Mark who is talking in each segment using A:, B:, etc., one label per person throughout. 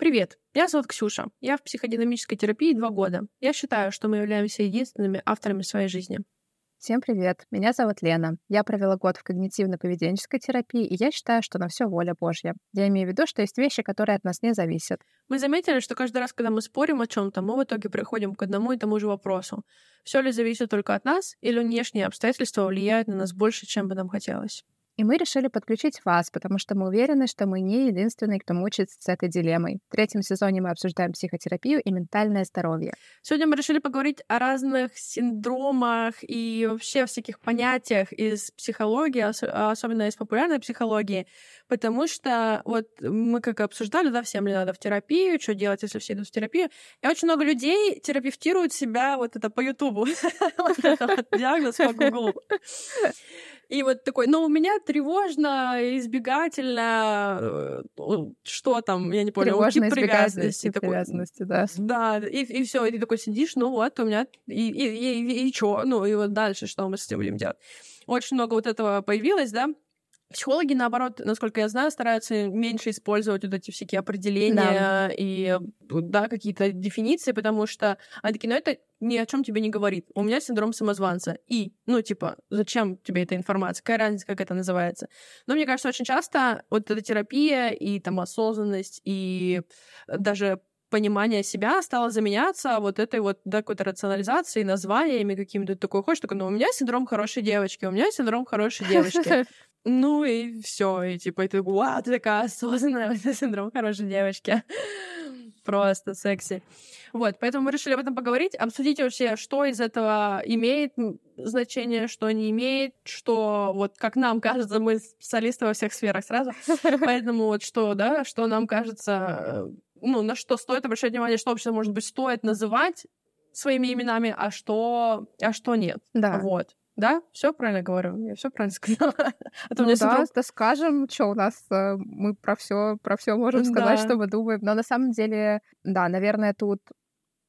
A: Привет, меня зовут Ксюша. Я в психодинамической терапии два года. Я считаю, что мы являемся единственными авторами своей жизни.
B: Всем привет, меня зовут Лена. Я провела год в когнитивно-поведенческой терапии, и я считаю, что на все воля Божья. Я имею в виду, что есть вещи, которые от нас не зависят.
A: Мы заметили, что каждый раз, когда мы спорим о чем-то, мы в итоге приходим к одному и тому же вопросу. Все ли зависит только от нас, или внешние обстоятельства влияют на нас больше, чем бы нам хотелось?
B: И мы решили подключить вас, потому что мы уверены, что мы не единственные, кто мучается с этой дилеммой. В третьем сезоне мы обсуждаем психотерапию и ментальное здоровье.
A: Сегодня мы решили поговорить о разных синдромах и вообще всяких понятиях из психологии, особенно из популярной психологии, потому что вот мы как обсуждали, да, всем ли надо в терапию, что делать, если все идут в терапию. И очень много людей терапевтируют себя вот это по Ютубу. Вот это диагноз по Гуглу. И вот такой, ну, у меня тревожно, избегательно, э, что там, я не помню,
B: тревожно тип привязанности. Такой, привязанности, да.
A: Да, и, и все, и ты такой сидишь, ну вот, у меня, и, и, и, и, и что, ну, и вот дальше, что мы с этим будем делать. Очень много вот этого появилось, да, Психологи, наоборот, насколько я знаю, стараются меньше использовать вот эти всякие определения да. и да, какие-то дефиниции, потому что они такие, ну это ни о чем тебе не говорит. У меня синдром самозванца. И, ну, типа, зачем тебе эта информация? Какая разница, как это называется? Но мне кажется, очень часто вот эта терапия и там осознанность и даже понимание себя стало заменяться вот этой вот да, какой-то рационализацией, названиями какими-то такой хочешь, такой, ну, у меня синдром хорошей девочки, у меня синдром хорошей девочки. Ну и все, и типа, и ты, вау, ты такая осознанная, это синдром хорошей девочки. Просто секси. Вот, поэтому мы решили об этом поговорить, обсудить вообще, что из этого имеет значение, что не имеет, что вот как нам кажется, мы специалисты во всех сферах сразу, поэтому вот что, да, что нам кажется, ну, на что стоит обращать внимание, что вообще, может быть, стоит называть своими именами, а что, а что нет.
B: Да.
A: Вот. Да, все правильно говорю, я все правильно сказала.
B: А то ну, да, синдром... да, скажем, что у нас э, мы про все, про все можем сказать, да. что мы думаем. Но на самом деле, да, наверное, тут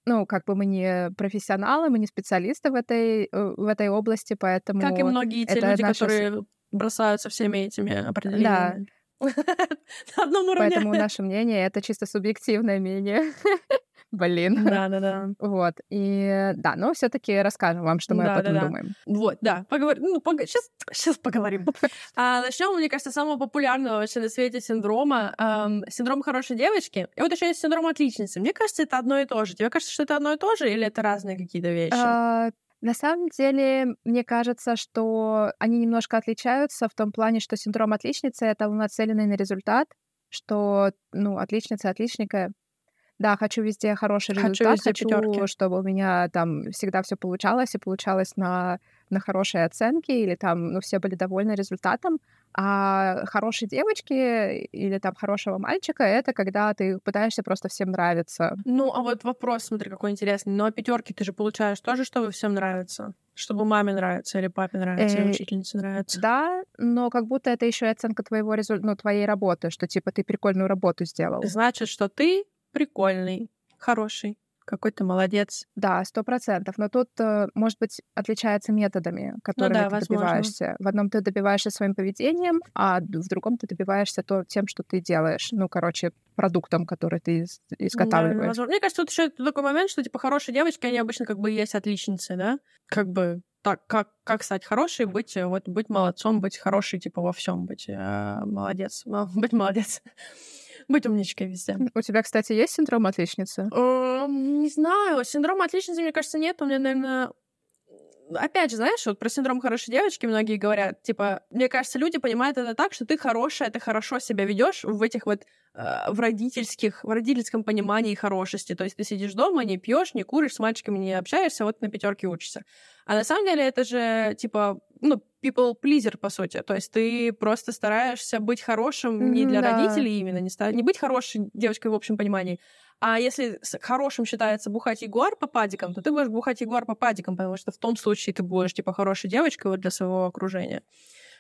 B: ну, как бы мы не профессионалы, мы не специалисты в этой, э, в этой области, поэтому...
A: Как и многие те люди, наша... которые бросаются всеми этими определениями.
B: Да. На одном уровне. Поэтому наше мнение — это чисто субъективное мнение. Блин.
A: Да, да, да.
B: Вот. И да, но все-таки расскажем вам, что мы да, об этом да, да. думаем.
A: Вот, да. Поговорим. Ну, пог... сейчас, сейчас поговорим. а, начнем, мне кажется, самого популярного вообще на свете синдрома. Эм, синдром хорошей девочки. И вот еще есть синдром отличницы. Мне кажется, это одно и то же. Тебе кажется, что это одно и то же, или это разные какие-то вещи? А,
B: на самом деле, мне кажется, что они немножко отличаются в том плане, что синдром отличницы — это нацеленный на результат, что, ну, отличница, отличника да, хочу везде хороший результат, хочу, везде хочу чтобы у меня там всегда все получалось и получалось на, на хорошие оценки, или там, ну, все были довольны результатом. А хорошие девочки или там хорошего мальчика это когда ты пытаешься просто всем нравиться.
A: Ну, а вот вопрос, смотри, какой интересный. Ну, а пятерки ты же получаешь тоже, чтобы всем нравится? Чтобы маме нравится, или папе нравится, или э, учительнице нравится.
B: Да, но как будто это еще и оценка твоего результа, ну, твоей работы, что типа ты прикольную работу сделал.
A: Значит, что ты прикольный, хороший, какой ты молодец.
B: Да, сто процентов. Но тут, э, может быть, отличается методами, которыми ну да, ты возможно. добиваешься. В одном ты добиваешься своим поведением, а в другом ты добиваешься то, тем, что ты делаешь. Ну, короче, продуктом, который ты изготавливаешь. Да,
A: Мне кажется, тут еще такой момент, что типа хорошие девочки, они обычно как бы есть отличницы, да? Как бы так, как, как стать хорошей, быть, вот, быть молодцом, быть хорошей, типа, во всем быть э, молодец, быть молодец. Быть умничкой везде.
B: У тебя, кстати, есть синдром отличницы?
A: Не знаю. Синдром отличницы, мне кажется, нет. У меня, наверное, опять же, знаешь, вот про синдром хорошей девочки многие говорят, типа, мне кажется, люди понимают это так, что ты хорошая, ты хорошо себя ведешь в этих вот э, в родительских, в родительском понимании хорошести. То есть ты сидишь дома, не пьешь, не куришь, с мальчиками не общаешься, вот на пятерке учишься. А на самом деле это же, типа, ну, people pleaser, по сути. То есть ты просто стараешься быть хорошим не для да. родителей именно, не, ста... не быть хорошей девочкой в общем понимании, а если хорошим считается бухать ягуар по падикам, то ты будешь бухать ягуар по падикам, потому что в том случае ты будешь, типа, хорошей девочкой вот для своего окружения.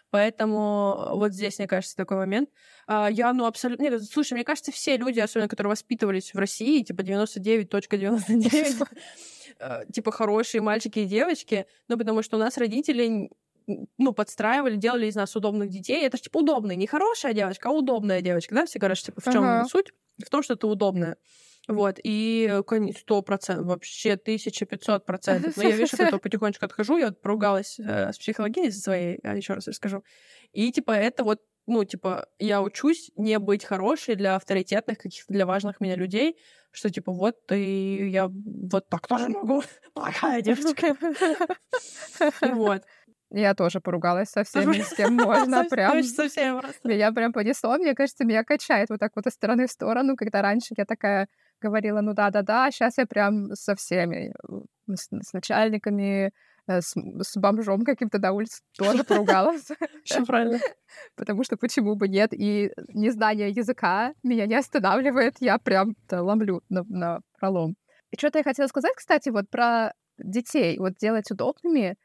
A: Поэтому вот здесь, мне кажется, такой момент. А, я, ну, абсолютно... Нет, слушай, мне кажется, все люди, особенно которые воспитывались в России, типа 99.99, э, типа хорошие мальчики и девочки, ну, потому что у нас родители ну, подстраивали, делали из нас удобных детей. Это же, типа, удобная, не хорошая девочка, а удобная девочка, да? Все говорят, что, типа, в чем
B: Ага.
A: суть? В том, что ты удобная. Вот, и сто процентов, вообще тысяча пятьсот процентов. Но я, видишь, от этого потихонечку отхожу, я вот поругалась э, с психологиней своей, еще раз расскажу. И, типа, это вот, ну, типа, я учусь не быть хорошей для авторитетных, каких-то для важных меня людей, что, типа, вот, и я вот так тоже могу. Плохая девочка. И вот.
B: Я тоже поругалась со всеми, с кем можно. Прям меня прям понесло. Мне кажется, меня качает вот так вот из стороны в сторону, когда раньше я такая говорила, ну да-да-да, сейчас я прям со всеми, с, с начальниками, э, с, с бомжом каким-то на улице тоже поругалась.
A: Все правильно.
B: Потому что почему бы нет? И незнание языка меня не останавливает. Я прям ломлю на, на пролом. И что-то я хотела сказать, кстати, вот про детей. Вот делать удобными.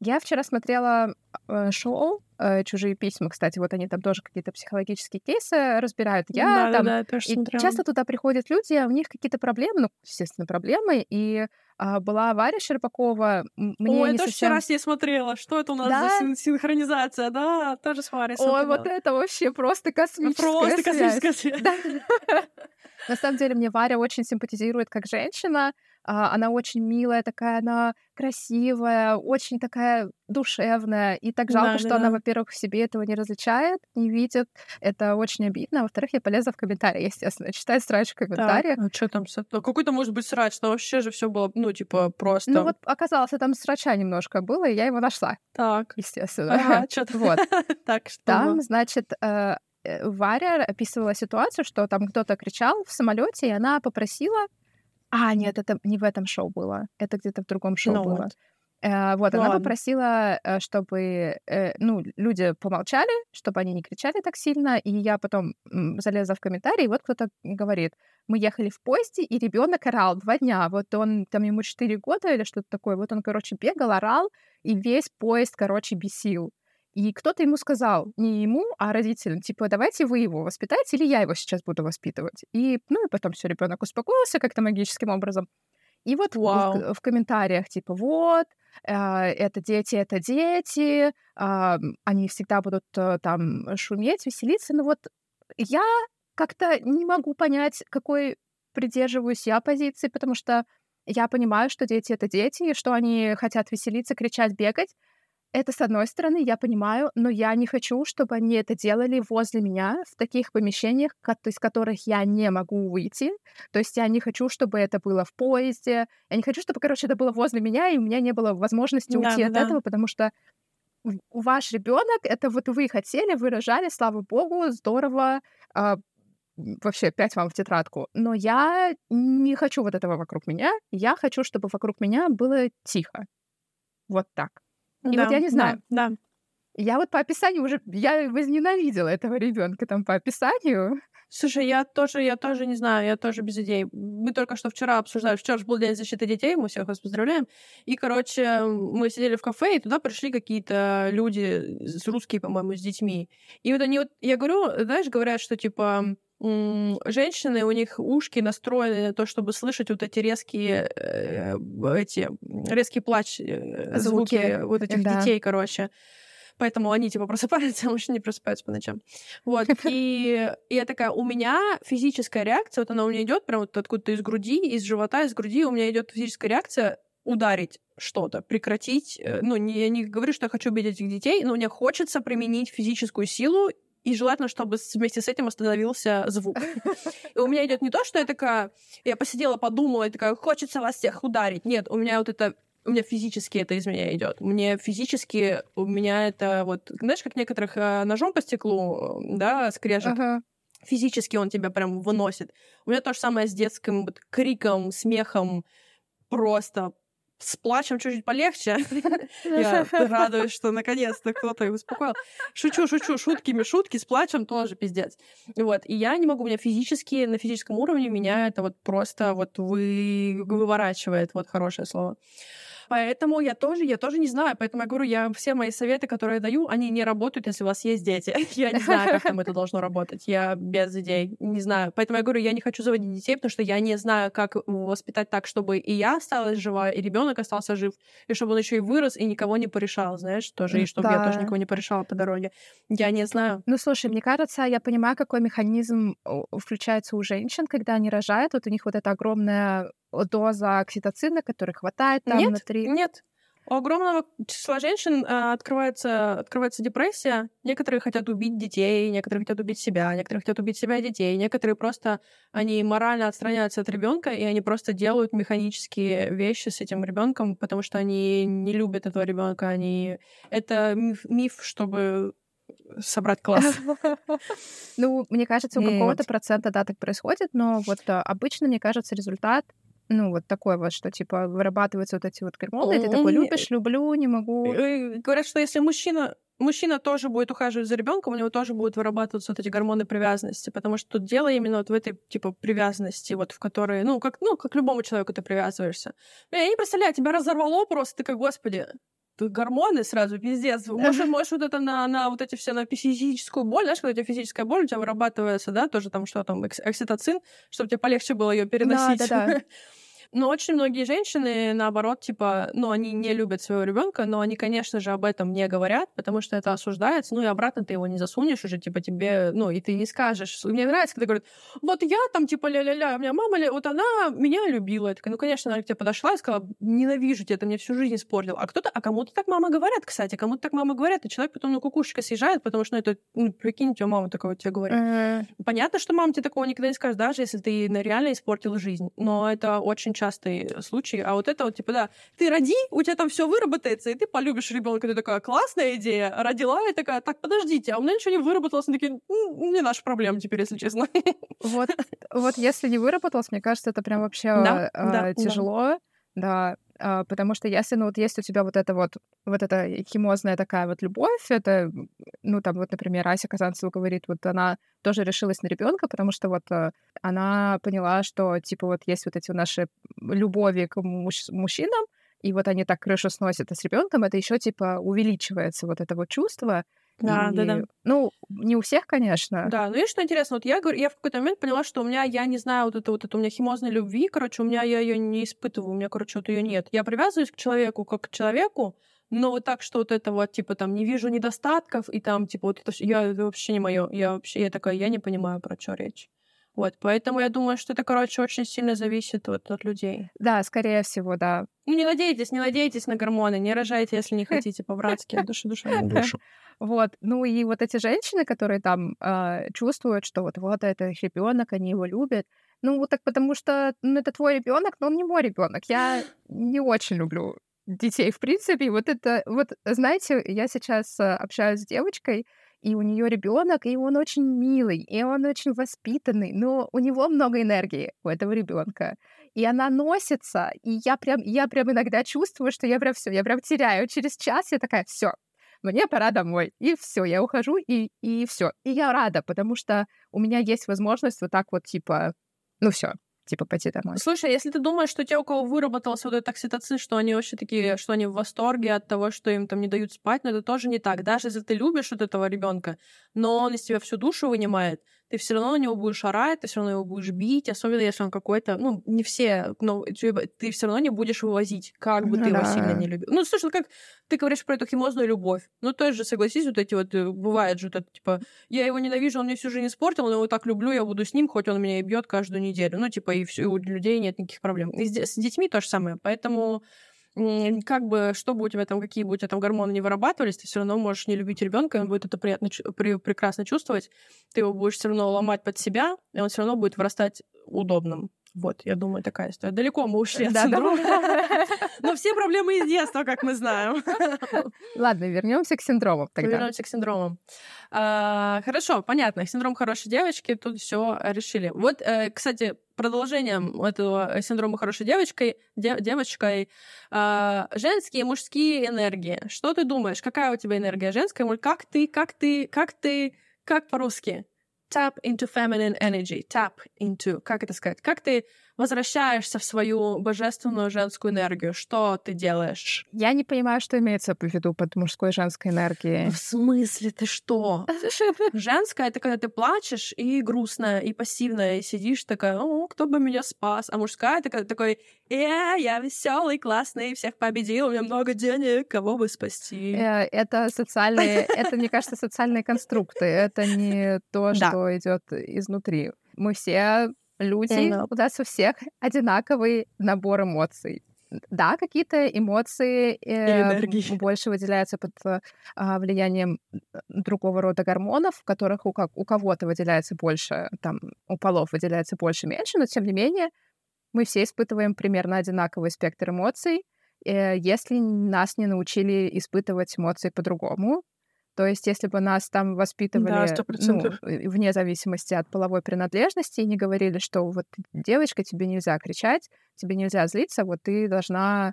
B: Я вчера смотрела э, шоу э, «Чужие письма», кстати, вот они там тоже какие-то психологические кейсы разбирают. Я там...
A: Да-да-да, я тоже
B: И
A: смотрела.
B: часто туда приходят люди, а у них какие-то проблемы, ну, естественно, проблемы. И а, была Варя Щербакова. Мне
A: Ой, я тоже
B: совсем...
A: вчера с ней смотрела. Что это у нас
B: Да?
A: за син- синхронизация? Да, тоже с Варей
B: Ой,
A: смотрела.
B: вот это вообще просто космическая
A: Просто
B: связь.
A: космическая связь.
B: Да. На самом деле мне Варя очень симпатизирует как женщина. А, Она очень милая такая, она красивая, очень такая душевная. И так жалко,
A: Да,
B: что
A: да,
B: она,
A: да.
B: во-первых, в себе этого не различает, не видит. Это очень обидно. А Во-вторых, я полезла в комментарии, естественно, читать срач в комментариях.
A: а что там? ну, Какой-то, может быть, срач, но вообще же все было, ну, типа, просто.
B: Ну вот оказалось, там срача немножко было, и я его нашла,
A: Так.
B: естественно.
A: Ага, что там?
B: Вот.
A: Так, что
B: Там, значит, э, э, Варя описывала ситуацию, что там кто-то кричал в самолете, и она попросила. А, нет, это не в этом шоу было. Это где-то в другом шоу
A: Ну
B: было.
A: вот.
B: Э, вот,
A: Ну
B: она
A: ладно.
B: попросила, э, чтобы э, ну, люди помолчали, чтобы они не кричали так сильно. И я потом залезла в комментарии, и вот кто-то говорит: мы ехали в поезде, и ребенок орал два дня. Вот он, там ему 4 года или что-то такое. Вот он, короче, бегал, орал, и весь поезд, короче, бесил. И кто-то ему сказал, не ему, а родителям, типа, давайте вы его воспитаете, или я его сейчас буду воспитывать. И, ну, и потом все, ребенок успокоился как-то магическим образом. И вот в-
A: Вау.
B: в, в комментариях, типа, вот, э, это дети, это дети, м, они всегда будут э, там шуметь, веселиться. Но вот я как-то не могу понять, какой придерживаюсь я позиции, потому что я понимаю, что дети — это дети, и что они хотят веселиться, кричать, бегать. Это с одной стороны, я понимаю, но я не хочу, чтобы они это делали возле меня, в таких помещениях, из которых я не могу выйти. То есть я не хочу, чтобы это было в поезде. Я не хочу, чтобы, короче, это было возле меня, и у меня не было возможности
A: Да,
B: уйти
A: да,
B: от
A: да.
B: этого, потому что ваш ребенок, это вот вы хотели, вы рожали, слава богу, здорово, м, вообще пять вам в тетрадку. Но я не хочу вот этого вокруг меня. Я хочу, чтобы вокруг меня было тихо. Вот так. И вот
A: Да,
B: я не знаю.
A: Да, да.
B: Я вот по описанию уже, я возненавидела этого ребенка там по описанию.
A: Слушай, я тоже, я тоже не знаю, я тоже без идей. Мы только что вчера обсуждали, вчера же был День защиты детей, мы всех вас поздравляем. И, короче, мы сидели в кафе, и туда пришли какие-то люди, с- русские, по-моему, с детьми. И вот они вот, я говорю, знаешь, говорят, что, типа, женщины, у них ушки настроены на то, чтобы слышать вот эти резкие, э, эти, резкий плач, э, звуки,
B: Звуки,
A: вот этих
B: да.
A: детей, короче. Поэтому они, типа, просыпаются, а мужчины не просыпаются по ночам. Вот. И, и я такая, у меня физическая реакция, вот она у меня идет прям вот откуда-то из груди, из живота, из груди, у меня идет физическая реакция ударить что-то, прекратить. Э, Ну, не, я не говорю, что я хочу убить этих детей, но мне хочется применить физическую силу, и желательно, чтобы вместе с этим остановился звук. И у меня идет не то, что я такая, я посидела, подумала, и такая, хочется вас всех ударить. Нет, у меня вот это у меня физически это из меня идет. Мне физически у меня это вот, знаешь, как некоторых э, ножом по стеклу, э, да, скрежет.
B: Ага.
A: Физически он тебя прям выносит. У меня то же самое с детским вот криком, смехом, просто с плачем чуть-чуть полегче. Я радуюсь, что наконец-то кто-то их успокоил. Шучу, шучу, шутками шутки, с плачем тоже пиздец. Вот. И я не могу, у меня физически, на физическом уровне меня это вот просто вот вы... выворачивает, вот хорошее слово. Поэтому я тоже, я тоже не знаю. Поэтому я говорю, я все мои советы, которые я даю, они не работают, если у вас есть дети. Я не знаю, как там это должно работать. Я без идей, не знаю. Поэтому я говорю, я не хочу заводить детей, потому что я не знаю, как воспитать так, чтобы и я осталась жива, и ребенок остался жив, и чтобы он еще и вырос и никого не порешал, знаешь, тоже, и чтобы я тоже никого не порешала по дороге. Я не знаю.
B: Ну, слушай, мне кажется, я понимаю, какой механизм включается у женщин, когда они рожают. Вот у них вот эта огромная доза окситоцина, который хватает там
A: нет,
B: внутри.
A: Нет, у огромного числа женщин э, открывается, открывается депрессия. Некоторые хотят убить детей, некоторые хотят убить себя, некоторые хотят убить себя и детей, некоторые просто они морально отстраняются от ребенка и они просто делают механические вещи с этим ребенком, потому что они не любят этого ребенка. Они это миф, миф, чтобы собрать класс.
B: Ну, мне кажется, у какого-то процента да так происходит, но вот э, обычно, мне кажется, результат ну, вот такой вот, что, типа, вырабатываются вот эти вот гормоны, и ты такой, любишь, люблю, не могу.
A: Говорят, что если мужчина мужчина тоже будет ухаживать за ребенком, у него тоже будут вырабатываться вот эти гормоны привязанности, потому что тут дело именно вот в этой типа привязанности, вот в которой, ну, как, ну, как любому человеку ты привязываешься. Я не представляю, тебя разорвало просто, ты как, господи, гормоны сразу, пиздец. Может, можешь вот это на, на вот эти все, на физическую боль, знаешь, когда у тебя физическая боль, у тебя вырабатывается, да, тоже там что там, окситоцин, чтобы тебе полегче было ее переносить. Да, да, да. Но очень многие женщины, наоборот, типа, ну, они не любят своего ребенка, но они, конечно же, об этом не говорят, потому что это осуждается. Ну и обратно ты его не засунешь уже, типа, тебе, ну, и ты не скажешь. Мне нравится, когда говорят, вот я там, типа, ля-ля-ля, у меня мама, вот она меня любила. Я такая, ну, конечно, она к тебе подошла и сказала, ненавижу тебя, ты мне всю жизнь испортил. А кто-то, а кому-то так мама говорят, кстати, кому-то так мама говорят, и человек потом на кукушечка съезжает, потому что, ну, это, ну, прикинь, у тебя мама такого тебе говорит. Mm-hmm. Понятно, что мама тебе такого никогда не скажет, даже если ты реально испортил жизнь. Но это очень частый случай. А вот это вот, типа, да, ты роди, у тебя там все выработается, и ты полюбишь ребенка. Ты такая, классная идея. Родила, и такая, так, подождите, а у меня ничего не выработалось. Они такие, не наша проблема теперь, если честно.
B: Вот, вот если не выработалось, мне кажется, это прям вообще да, э, да, тяжело. Да. да, потому что если, ну, вот есть у тебя вот это вот, вот эта химозная такая вот любовь, это, ну, там вот, например, Ася Казанцева говорит, вот она тоже решилась на ребенка, потому что вот э, она поняла, что, типа, вот есть вот эти наши любови к муж- мужчинам, и вот они так крышу сносят, а с ребенком это еще типа увеличивается вот это вот чувство.
A: Да, и, да, да.
B: Ну, не у всех, конечно.
A: Да, ну и что интересно, вот я говорю, я в какой-то момент поняла, что у меня, я не знаю, вот это вот это у меня химозной любви, короче, у меня я ее не испытываю, у меня, короче, вот ее нет. Я привязываюсь к человеку как к человеку, но вот так, что вот это вот, типа, там, не вижу недостатков, и там, типа, вот это, я, это вообще не мое. Я вообще, я такая, я не понимаю, про что речь. Вот, поэтому я думаю, что это, короче, очень сильно зависит вот от людей.
B: Да, скорее всего, да.
A: Ну, не надейтесь, не надейтесь на гормоны, не рожайте, если не хотите, по-братски, душа душа.
B: Вот, ну и вот эти женщины, которые там э, чувствуют, что вот вот это их ребенок, они его любят, ну вот так потому что ну, это твой ребенок, но он не мой ребенок. Я не очень люблю детей, в принципе. Вот это, вот, знаете, я сейчас э, общаюсь с девочкой, и у нее ребенок, и он очень милый, и он очень воспитанный, но у него много энергии, у этого ребенка. И она носится, и я прям, я прям иногда чувствую, что я прям все, я прям теряю. Через час я такая, все, мне пора домой. И все, я ухожу, и, и все. И я рада, потому что у меня есть возможность вот так вот, типа, ну все, типа пойти домой.
A: Слушай, если ты думаешь, что те, у кого выработался вот этот окситоцин, что они вообще такие, что они в восторге от того, что им там не дают спать, но это тоже не так. Даже если ты любишь вот этого ребенка, но он из тебя всю душу вынимает, ты все равно на него будешь орать, ты все равно его будешь бить, особенно если он какой-то, ну, не все, но ты все равно не будешь вывозить, как бы ты да. его сильно не любил. Ну, слушай, как ты говоришь про эту химозную любовь. Ну, то же, согласись, вот эти вот, э, бывает же, вот это, типа, я его ненавижу, он мне всю жизнь испортил, но его так люблю, я буду с ним, хоть он меня и бьет каждую неделю. Ну, типа, и все, у людей нет никаких проблем. И с детьми то же самое. Поэтому как бы, что бы у тебя там, какие бы у тебя там гормоны не вырабатывались, ты все равно можешь не любить ребенка, он будет это приятно, при, прекрасно чувствовать, ты его будешь все равно ломать под себя, и он все равно будет вырастать удобным. Вот, я думаю, такая история. Далеко мы ушли от синдрома. Но все проблемы из детства, как мы знаем.
B: Ладно, вернемся к синдромам тогда.
A: Вернемся к синдромам. А, хорошо, понятно. Синдром хорошей девочки, тут все решили. Вот, э, кстати, продолжением этого синдрома хорошей девочкой, девочкой, а, женские и мужские энергии. Что ты думаешь? Какая у тебя энергия женская? Как ты, как ты, как ты, как по-русски? tap into feminine energy. Tap into, как это сказать? Как ты возвращаешься в свою божественную женскую энергию? Что ты делаешь?
B: Я не понимаю, что имеется в виду под мужской и женской энергией.
A: В смысле? Ты что? Женская — это когда ты плачешь и грустная, и пассивная, и сидишь такая, о, кто бы меня спас? А мужская — это когда ты такой, э, я веселый, классный, всех победил, у меня много денег, кого бы спасти?
B: Э, Это социальные, это, мне кажется, социальные конструкты. Это не то, что идет изнутри. Мы все люди, у нас у всех одинаковый набор эмоций. Да, какие-то эмоции э, больше выделяются под э, а, влиянием э, другого рода гормонов, в которых у, ко- у кого-то выделяется больше, там, у полов выделяется больше, меньше, но тем не менее мы все испытываем примерно одинаковый спектр эмоций, э, если нас не научили испытывать эмоции по-другому. То есть, если бы нас там воспитывали
A: сто
B: ну, вне зависимости от половой принадлежности и не говорили, что вот девочка, тебе нельзя кричать, тебе нельзя злиться, вот ты должна,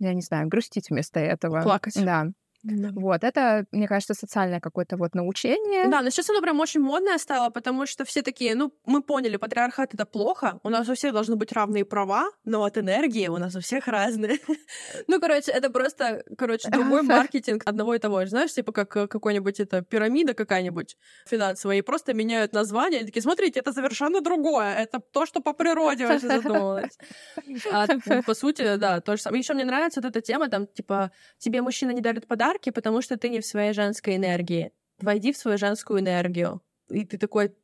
B: я не знаю, грустить вместо этого.
A: Плакать.
B: Да.
A: Да.
B: Вот, это, мне кажется, социальное какое-то вот научение.
A: Да, но сейчас оно прям очень модное стало, потому что все такие, ну, мы поняли, патриархат — это плохо, у нас у всех должны быть равные права, но от энергии у нас у всех разные. Ну, короче, это просто, короче, другой маркетинг одного и того же. Знаешь, типа как э, какой-нибудь это пирамида какая-нибудь финансовая, и просто меняют название, и такие, смотрите, это совершенно другое, это то, что по природе вообще задумалось. А, по сути, да, то же самое. Еще мне нравится вот эта тема, там, типа, тебе мужчина не дарит подарки, потому что ты не в своей женской энергии. Войди в свою женскую энергию. И ты такой,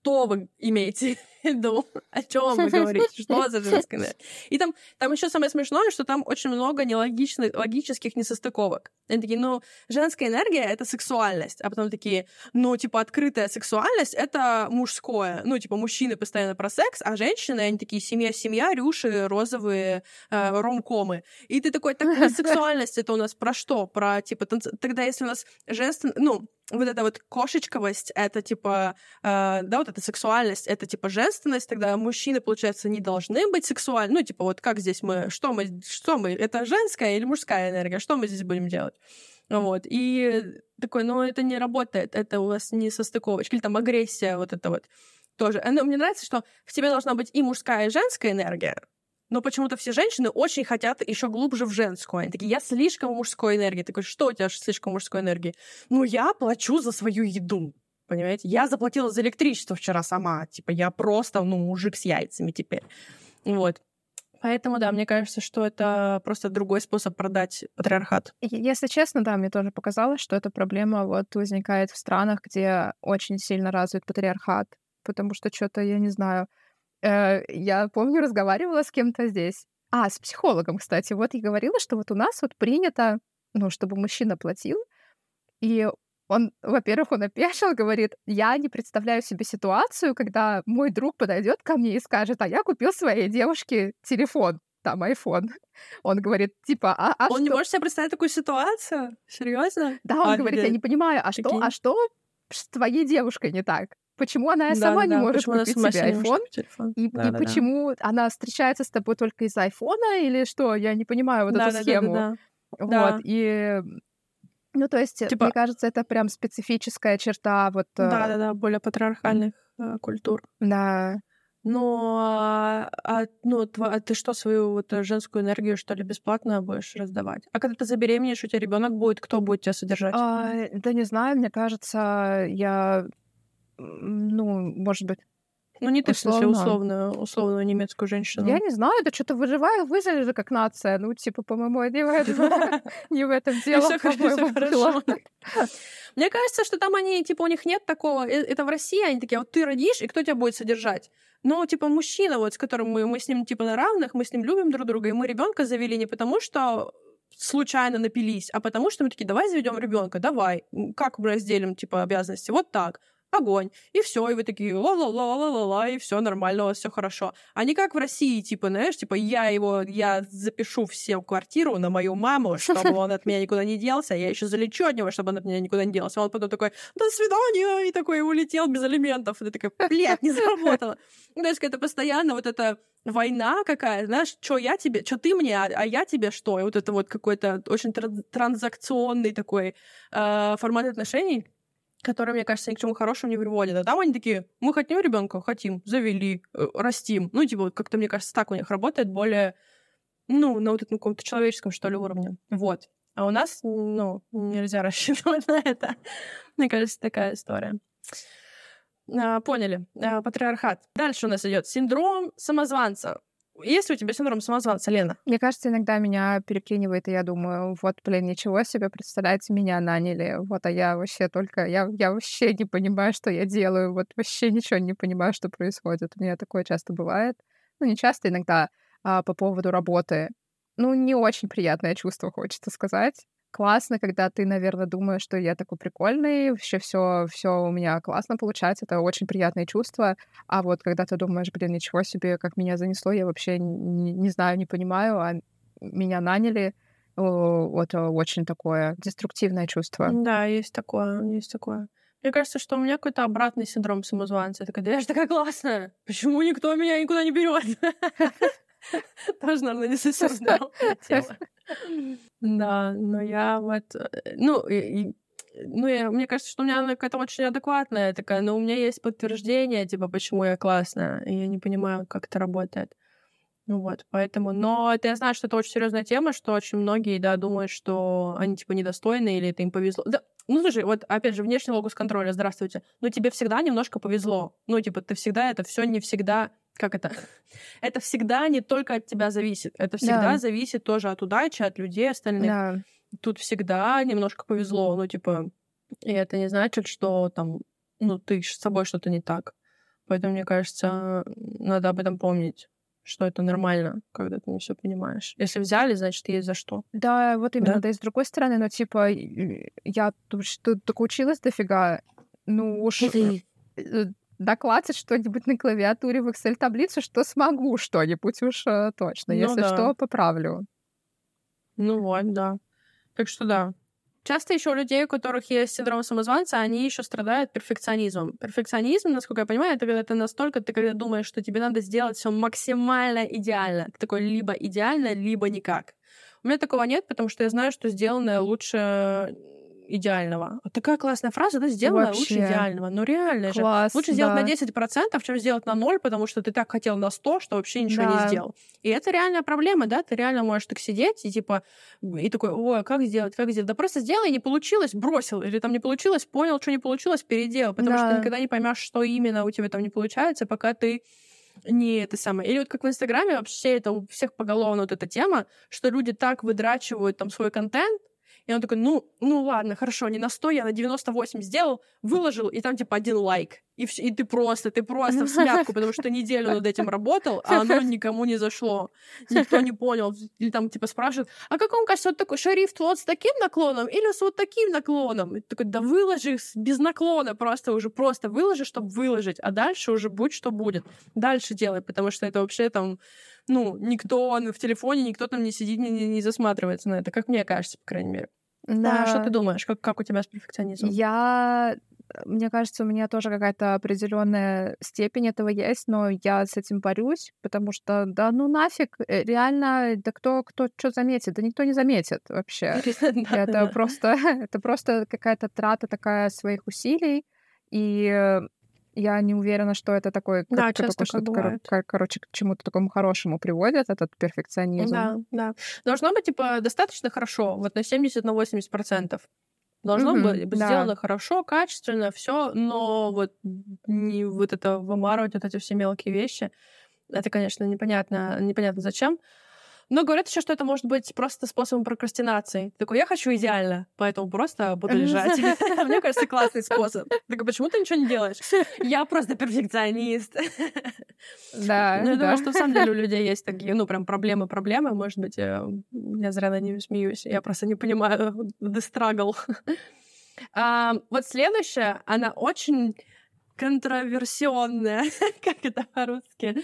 A: что вы имеете в виду? О чем вы говорите? Что за женская энергия? И там, там еще самое смешное, что там очень много нелогичных, логических несостыковок. Они такие, ну, женская энергия — это сексуальность. А потом такие, ну, типа, открытая сексуальность — это мужское. Ну, типа, мужчины постоянно про секс, а женщины, они такие, семья, семья, рюши, розовые э, ромкомы. И ты такой, так а сексуальность это у нас про что? Про, типа, танц- тогда если у нас женственно... Ну, вот эта вот кошечковость, это типа, э, да, вот эта сексуальность, это типа женственность, тогда мужчины, получается, не должны быть сексуальны. Ну, типа, вот как здесь мы, что мы, что мы, это женская или мужская энергия, что мы здесь будем делать? Вот, и такой, ну, это не работает, это у вас не состыковочка, или там агрессия вот это вот тоже. Ну, мне нравится, что в тебе должна быть и мужская, и женская энергия, но почему-то все женщины очень хотят еще глубже в женскую. Они такие, я слишком мужской энергии. Такой, что у тебя слишком мужской энергии? Ну, я плачу за свою еду. Понимаете? Я заплатила за электричество вчера сама. Типа, я просто, ну, мужик с яйцами теперь. Вот. Поэтому, да, мне кажется, что это просто другой способ продать патриархат.
B: Если честно, да, мне тоже показалось, что эта проблема вот возникает в странах, где очень сильно развит патриархат, потому что что-то, я не знаю, э, я помню, разговаривала с кем-то здесь, а, с психологом, кстати, вот и говорила, что вот у нас вот принято, ну, чтобы мужчина платил, и он, во-первых, он опешил, говорит, я не представляю себе ситуацию, когда мой друг подойдет ко мне и скажет, а я купил своей девушке телефон, там, iPhone. Он говорит, типа, а, а
A: Он не
B: что?
A: может себе представить такую ситуацию? Серьезно?
B: Да, он говорит, я не понимаю, а что, а что с твоей девушкой не так? Почему она
A: Да,
B: сама
A: да,
B: не
A: да.
B: может
A: Почему
B: купить себе iPhone?
A: купить?
B: И, и
A: Да-да-да.
B: почему она встречается с тобой только из айфона или что? Я не понимаю вот эту схему.
A: Да-да-да-да-да.
B: Вот,
A: Да.
B: и... Ну, то есть,
A: Типа-
B: мне кажется, это прям специфическая черта вот... э,
A: Да-да-да, более патриархальных э, культур.
B: да.
A: Но а, а, ну, тва- а ты что, свою вот женскую энергию, что ли, бесплатно будешь раздавать? А когда ты забеременеешь, у тебя ребенок будет, кто будет тебя содержать?
B: А, да не знаю, мне кажется, я... Ну, может быть,
A: ну, не ты, в смысле,
B: условно.
A: условную, условную немецкую женщину.
B: я не знаю, это что-то выживаю, выжили же как нация. Ну, типа, по-моему, не в этом, не в этом дело.
A: Мне кажется, что там они, типа, у них нет такого... э, Это в России, они такие, вот ты родишь, и кто тебя будет содержать? Ну, типа, мужчина, вот, с которым мы, мы с ним, типа, на равных, мы с ним любим друг друга, и мы ребенка завели не потому, что случайно напились, а потому что мы такие, давай заведем ребенка, давай. Как мы разделим, типа, обязанности? Вот так. Огонь. И все, и вы такие ла-ла-ла-ла-ла-ла, и все нормально, у вас все хорошо. А не как в России, типа, знаешь, типа, я его, я запишу все в квартиру на мою маму, чтобы он от меня никуда не делся, я еще залечу от него, чтобы он от меня никуда не делся. А он потом такой, до свидания, и такой улетел без алиментов. И ты такая, блядь, не заработала. Ну, то есть это постоянно вот эта война какая, знаешь, что я тебе, что ты мне, а, а я тебе что? И вот это вот какой-то очень тран- транзакционный такой э, формат отношений. Которые, мне кажется, ни к чему хорошему не приводят. А там они такие, мы хотим ребенка, хотим, завели, э, растим. Ну, типа, как-то, мне кажется, так у них работает более, ну, на вот этом каком-то человеческом, что ли, уровне. Вот. А у нас, ну, нельзя рассчитывать на это. Мне кажется, такая история. А, поняли. А, патриархат. Дальше у нас идет синдром самозванца. Есть у тебя синдром самозванца, Лена?
B: Мне кажется, иногда меня переклинивает, и я думаю, вот, блин, ничего себе, представляете, меня наняли, вот, а я вообще только, я, я вообще не понимаю, что я делаю, вот вообще ничего не понимаю, что происходит. У меня такое часто бывает. Ну, не часто, иногда а, по поводу работы. Ну, не очень приятное чувство, хочется сказать классно, когда ты, наверное, думаешь, что я такой прикольный, вообще все, все у меня классно получается, это очень приятное чувство. А вот когда ты думаешь, блин, ничего себе, как меня занесло, я вообще не, не знаю, не понимаю, а меня наняли, вот очень такое деструктивное чувство.
A: Да, есть такое, есть такое. Мне кажется, что у меня какой-то обратный синдром самозванца. Я такая, да я же такая классная, почему никто меня никуда не берет? Тоже, наверное, не совсем. Да, но я вот... Э, ну, ну, я, мне кажется, что у меня какая-то очень адекватная такая, но у меня есть подтверждение, типа, почему я классная, и я не понимаю, как это работает. Ну вот, поэтому... Но это я знаю, что это очень серьезная тема, что очень многие, да, думают, что они, типа, недостойны или это им повезло. Да, ну, слушай, вот, опять же, внешний логус контроля, здравствуйте. Ну, тебе всегда немножко повезло. Ну, типа, ты всегда, это все не всегда как это? это всегда не только от тебя зависит. Это всегда да. зависит тоже от удачи, от людей остальных. Да. Тут всегда немножко повезло. Ну, типа, и это не значит, что там, ну, ты с собой что-то не так. Поэтому, мне кажется, надо об этом помнить что это нормально, когда ты не все понимаешь. Если взяли, значит, есть за что.
B: Да, вот именно, да, да и с другой стороны, ну, типа, я тут, тут так училась дофига, ну уж доклацать что-нибудь на клавиатуре в Excel-таблицу, что смогу что-нибудь уж э, точно. Ну, Если да. что, поправлю.
A: Ну вот, да. Так что да. Часто еще у людей, у которых есть синдром самозванца, они еще страдают перфекционизмом. Перфекционизм, насколько я понимаю, это когда ты настолько, ты когда думаешь, что тебе надо сделать все максимально идеально. Ты такой либо идеально, либо никак. У меня такого нет, потому что я знаю, что сделанное лучше идеального. Такая классная фраза, да, сделала Вообще. лучше идеального. Ну реально Класс, же. Лучше да. сделать на 10%, чем сделать на 0, потому что ты так хотел на 100, что вообще ничего да. не сделал. И это реальная проблема, да, ты реально можешь так сидеть и типа, и такой, ой, как сделать, как сделать? Да просто сделай, не получилось, бросил. Или там не получилось, понял, что не получилось, переделал. Потому да. что ты никогда не поймешь, что именно у тебя там не получается, пока ты не это самое. Или вот как в Инстаграме вообще это у всех поголовно вот эта тема, что люди так выдрачивают там свой контент, и он такой, ну, ну ладно, хорошо, не на 100, я на 98 сделал, выложил, и там типа один лайк. И, все, и ты просто, ты просто в смятку, потому что неделю над этим работал, а оно никому не зашло. Никто не понял. Или там типа спрашивают, а как вам кажется, вот такой шрифт вот с таким наклоном или с вот таким наклоном? И ты такой, да выложи без наклона просто уже, просто выложи, чтобы выложить, а дальше уже будь что будет. Дальше делай, потому что это вообще там ну, никто в телефоне, никто там не сидит, не, не засматривается на это, как мне кажется, по крайней мере. Да. А что ты думаешь? Как, как у тебя с перфекционизмом?
B: Я мне кажется, у меня тоже какая-то определенная степень этого есть, но я с этим борюсь, потому что, да, ну нафиг, э, реально, да кто, кто что заметит? Да никто не заметит вообще. Это просто, это просто какая-то трата такая своих усилий, и я не уверена, что это такой,
A: да, как, часто что
B: кор- кор- короче, к чему-то такому хорошему приводит, этот перфекционизм.
A: Да, да. Должно быть, типа, достаточно хорошо, вот на 70 на 80 процентов. Должно mm-hmm, быть да. сделано хорошо, качественно, все, но вот не вот это вымарывать вот эти все мелкие вещи, это, конечно, непонятно, непонятно зачем. Но говорят еще, что это может быть просто способом прокрастинации. Ты такой, я хочу идеально, поэтому просто буду лежать. Мне кажется, классный способ. Так почему ты ничего не делаешь? Я просто перфекционист.
B: Да.
A: Ну, я думаю, что в самом деле у людей есть такие, ну, прям проблемы-проблемы. Может быть, я зря над ними смеюсь. Я просто не понимаю the struggle. А, вот следующая, она очень контроверсионная, как это по-русски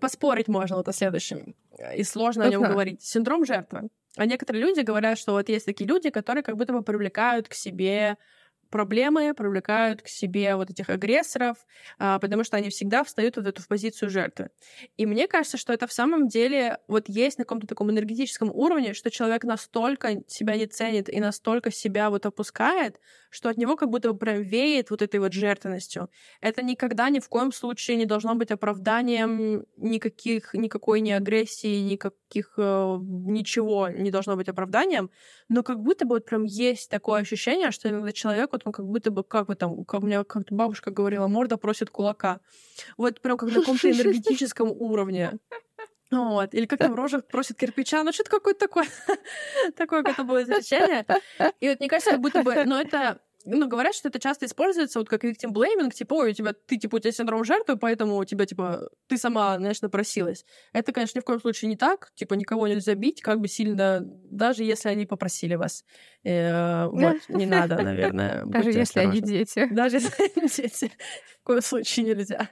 A: поспорить можно вот о следующем. И сложно о нем говорить. Синдром жертвы. А некоторые люди говорят, что вот есть такие люди, которые как будто бы привлекают к себе проблемы, привлекают к себе вот этих агрессоров, а, потому что они всегда встают вот в эту в позицию жертвы. И мне кажется, что это в самом деле вот есть на каком-то таком энергетическом уровне, что человек настолько себя не ценит и настолько себя вот опускает, что от него как будто бы прям веет вот этой вот жертвенностью. Это никогда ни в коем случае не должно быть оправданием никаких, никакой ни агрессии, никаких, э, ничего не должно быть оправданием, но как будто бы вот прям есть такое ощущение, что иногда человек, вот он как будто бы, как бы там, как у меня как-то бабушка говорила, морда просит кулака. Вот прям как на каком-то энергетическом уровне. Вот. Или как там рожа просит кирпича, ну что-то какое-то такое, такое какое-то было изречение. И вот мне кажется, как будто бы, ну это ну, говорят, что это часто используется вот как victim blaming, типа, ой, у тебя, ты, типа, у тебя синдром жертвы, поэтому у тебя, типа, ты сама, знаешь, напросилась. Это, конечно, ни в коем случае не так, типа, никого нельзя бить, как бы сильно, даже если они попросили вас. Э, вот, не надо, наверное.
B: Даже если они дети.
A: Даже если они дети. В коем случае нельзя.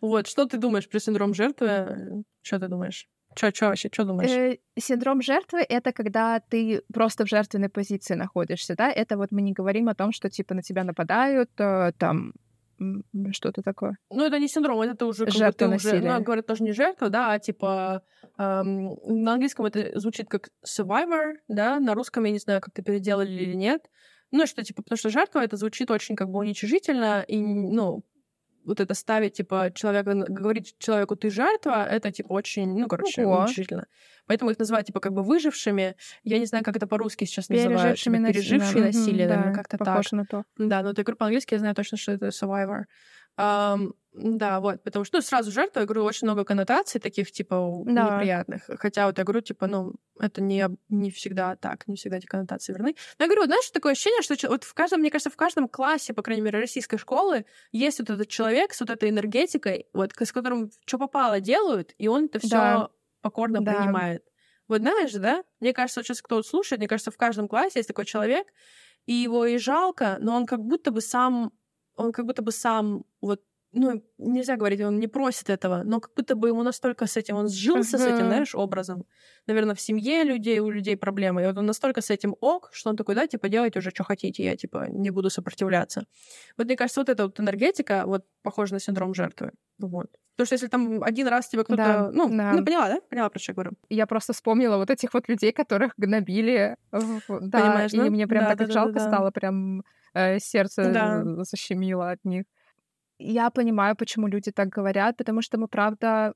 A: Вот, что ты думаешь про синдром жертвы? Что ты думаешь? Что, что вообще, что думаешь? Э,
B: синдром жертвы — это когда ты просто в жертвенной позиции находишься, да? Это вот мы не говорим о том, что, типа, на тебя нападают, э, там, что-то такое.
A: Ну, это не синдром, это уже как жертва бы ты уже, ну, говорят, тоже не жертва, да, а типа эм, на английском это звучит как survivor, да, на русском я не знаю, как ты переделали или нет. Ну, что, типа, потому что жертва это звучит очень как бы уничижительно, и, ну, вот это ставить, типа, человека, говорить человеку, ты жертва, это, типа, очень, ну, короче, Ого. мучительно. Поэтому их называют, типа, как бы выжившими. Я не знаю, как это по-русски сейчас называют. Типа, пережившие насилие, наверное, как-то так.
B: на то.
A: Да, но ты говорю по-английски, я знаю точно, что это survivor. Да, вот, потому что, ну, сразу жертва, я говорю, очень много коннотаций таких, типа, да. неприятных. Хотя вот я говорю, типа, ну, это не, не всегда так, не всегда эти коннотации верны. Но я говорю, знаешь, такое ощущение, что вот в каждом, мне кажется, в каждом классе, по крайней мере, российской школы есть вот этот человек с вот этой энергетикой, вот, с которым что попало делают, и он это все да. покорно да. принимает. Вот знаешь, да? Мне кажется, вот сейчас кто-то слушает, мне кажется, в каждом классе есть такой человек, и его и жалко, но он как будто бы сам, он как будто бы сам вот ну, нельзя говорить, он не просит этого, но как будто бы ему настолько с этим, он сжился uh-huh. с этим, знаешь, образом. Наверное, в семье людей, у людей проблемы. И вот он настолько с этим ок, что он такой, да, типа, делайте уже, что хотите, я, типа, не буду сопротивляться. Вот мне кажется, вот эта вот энергетика, вот, похожа на синдром жертвы. Вот. Потому что если там один раз тебе кто-то... Да, ну, да. ну, поняла, да? Поняла, про что я говорю.
B: Я просто вспомнила вот этих вот людей, которых гнобили. Да, Понимаешь, и да? мне прям да, так да, жалко да, да. стало, прям э, сердце да. защемило от них я понимаю, почему люди так говорят, потому что мы, правда,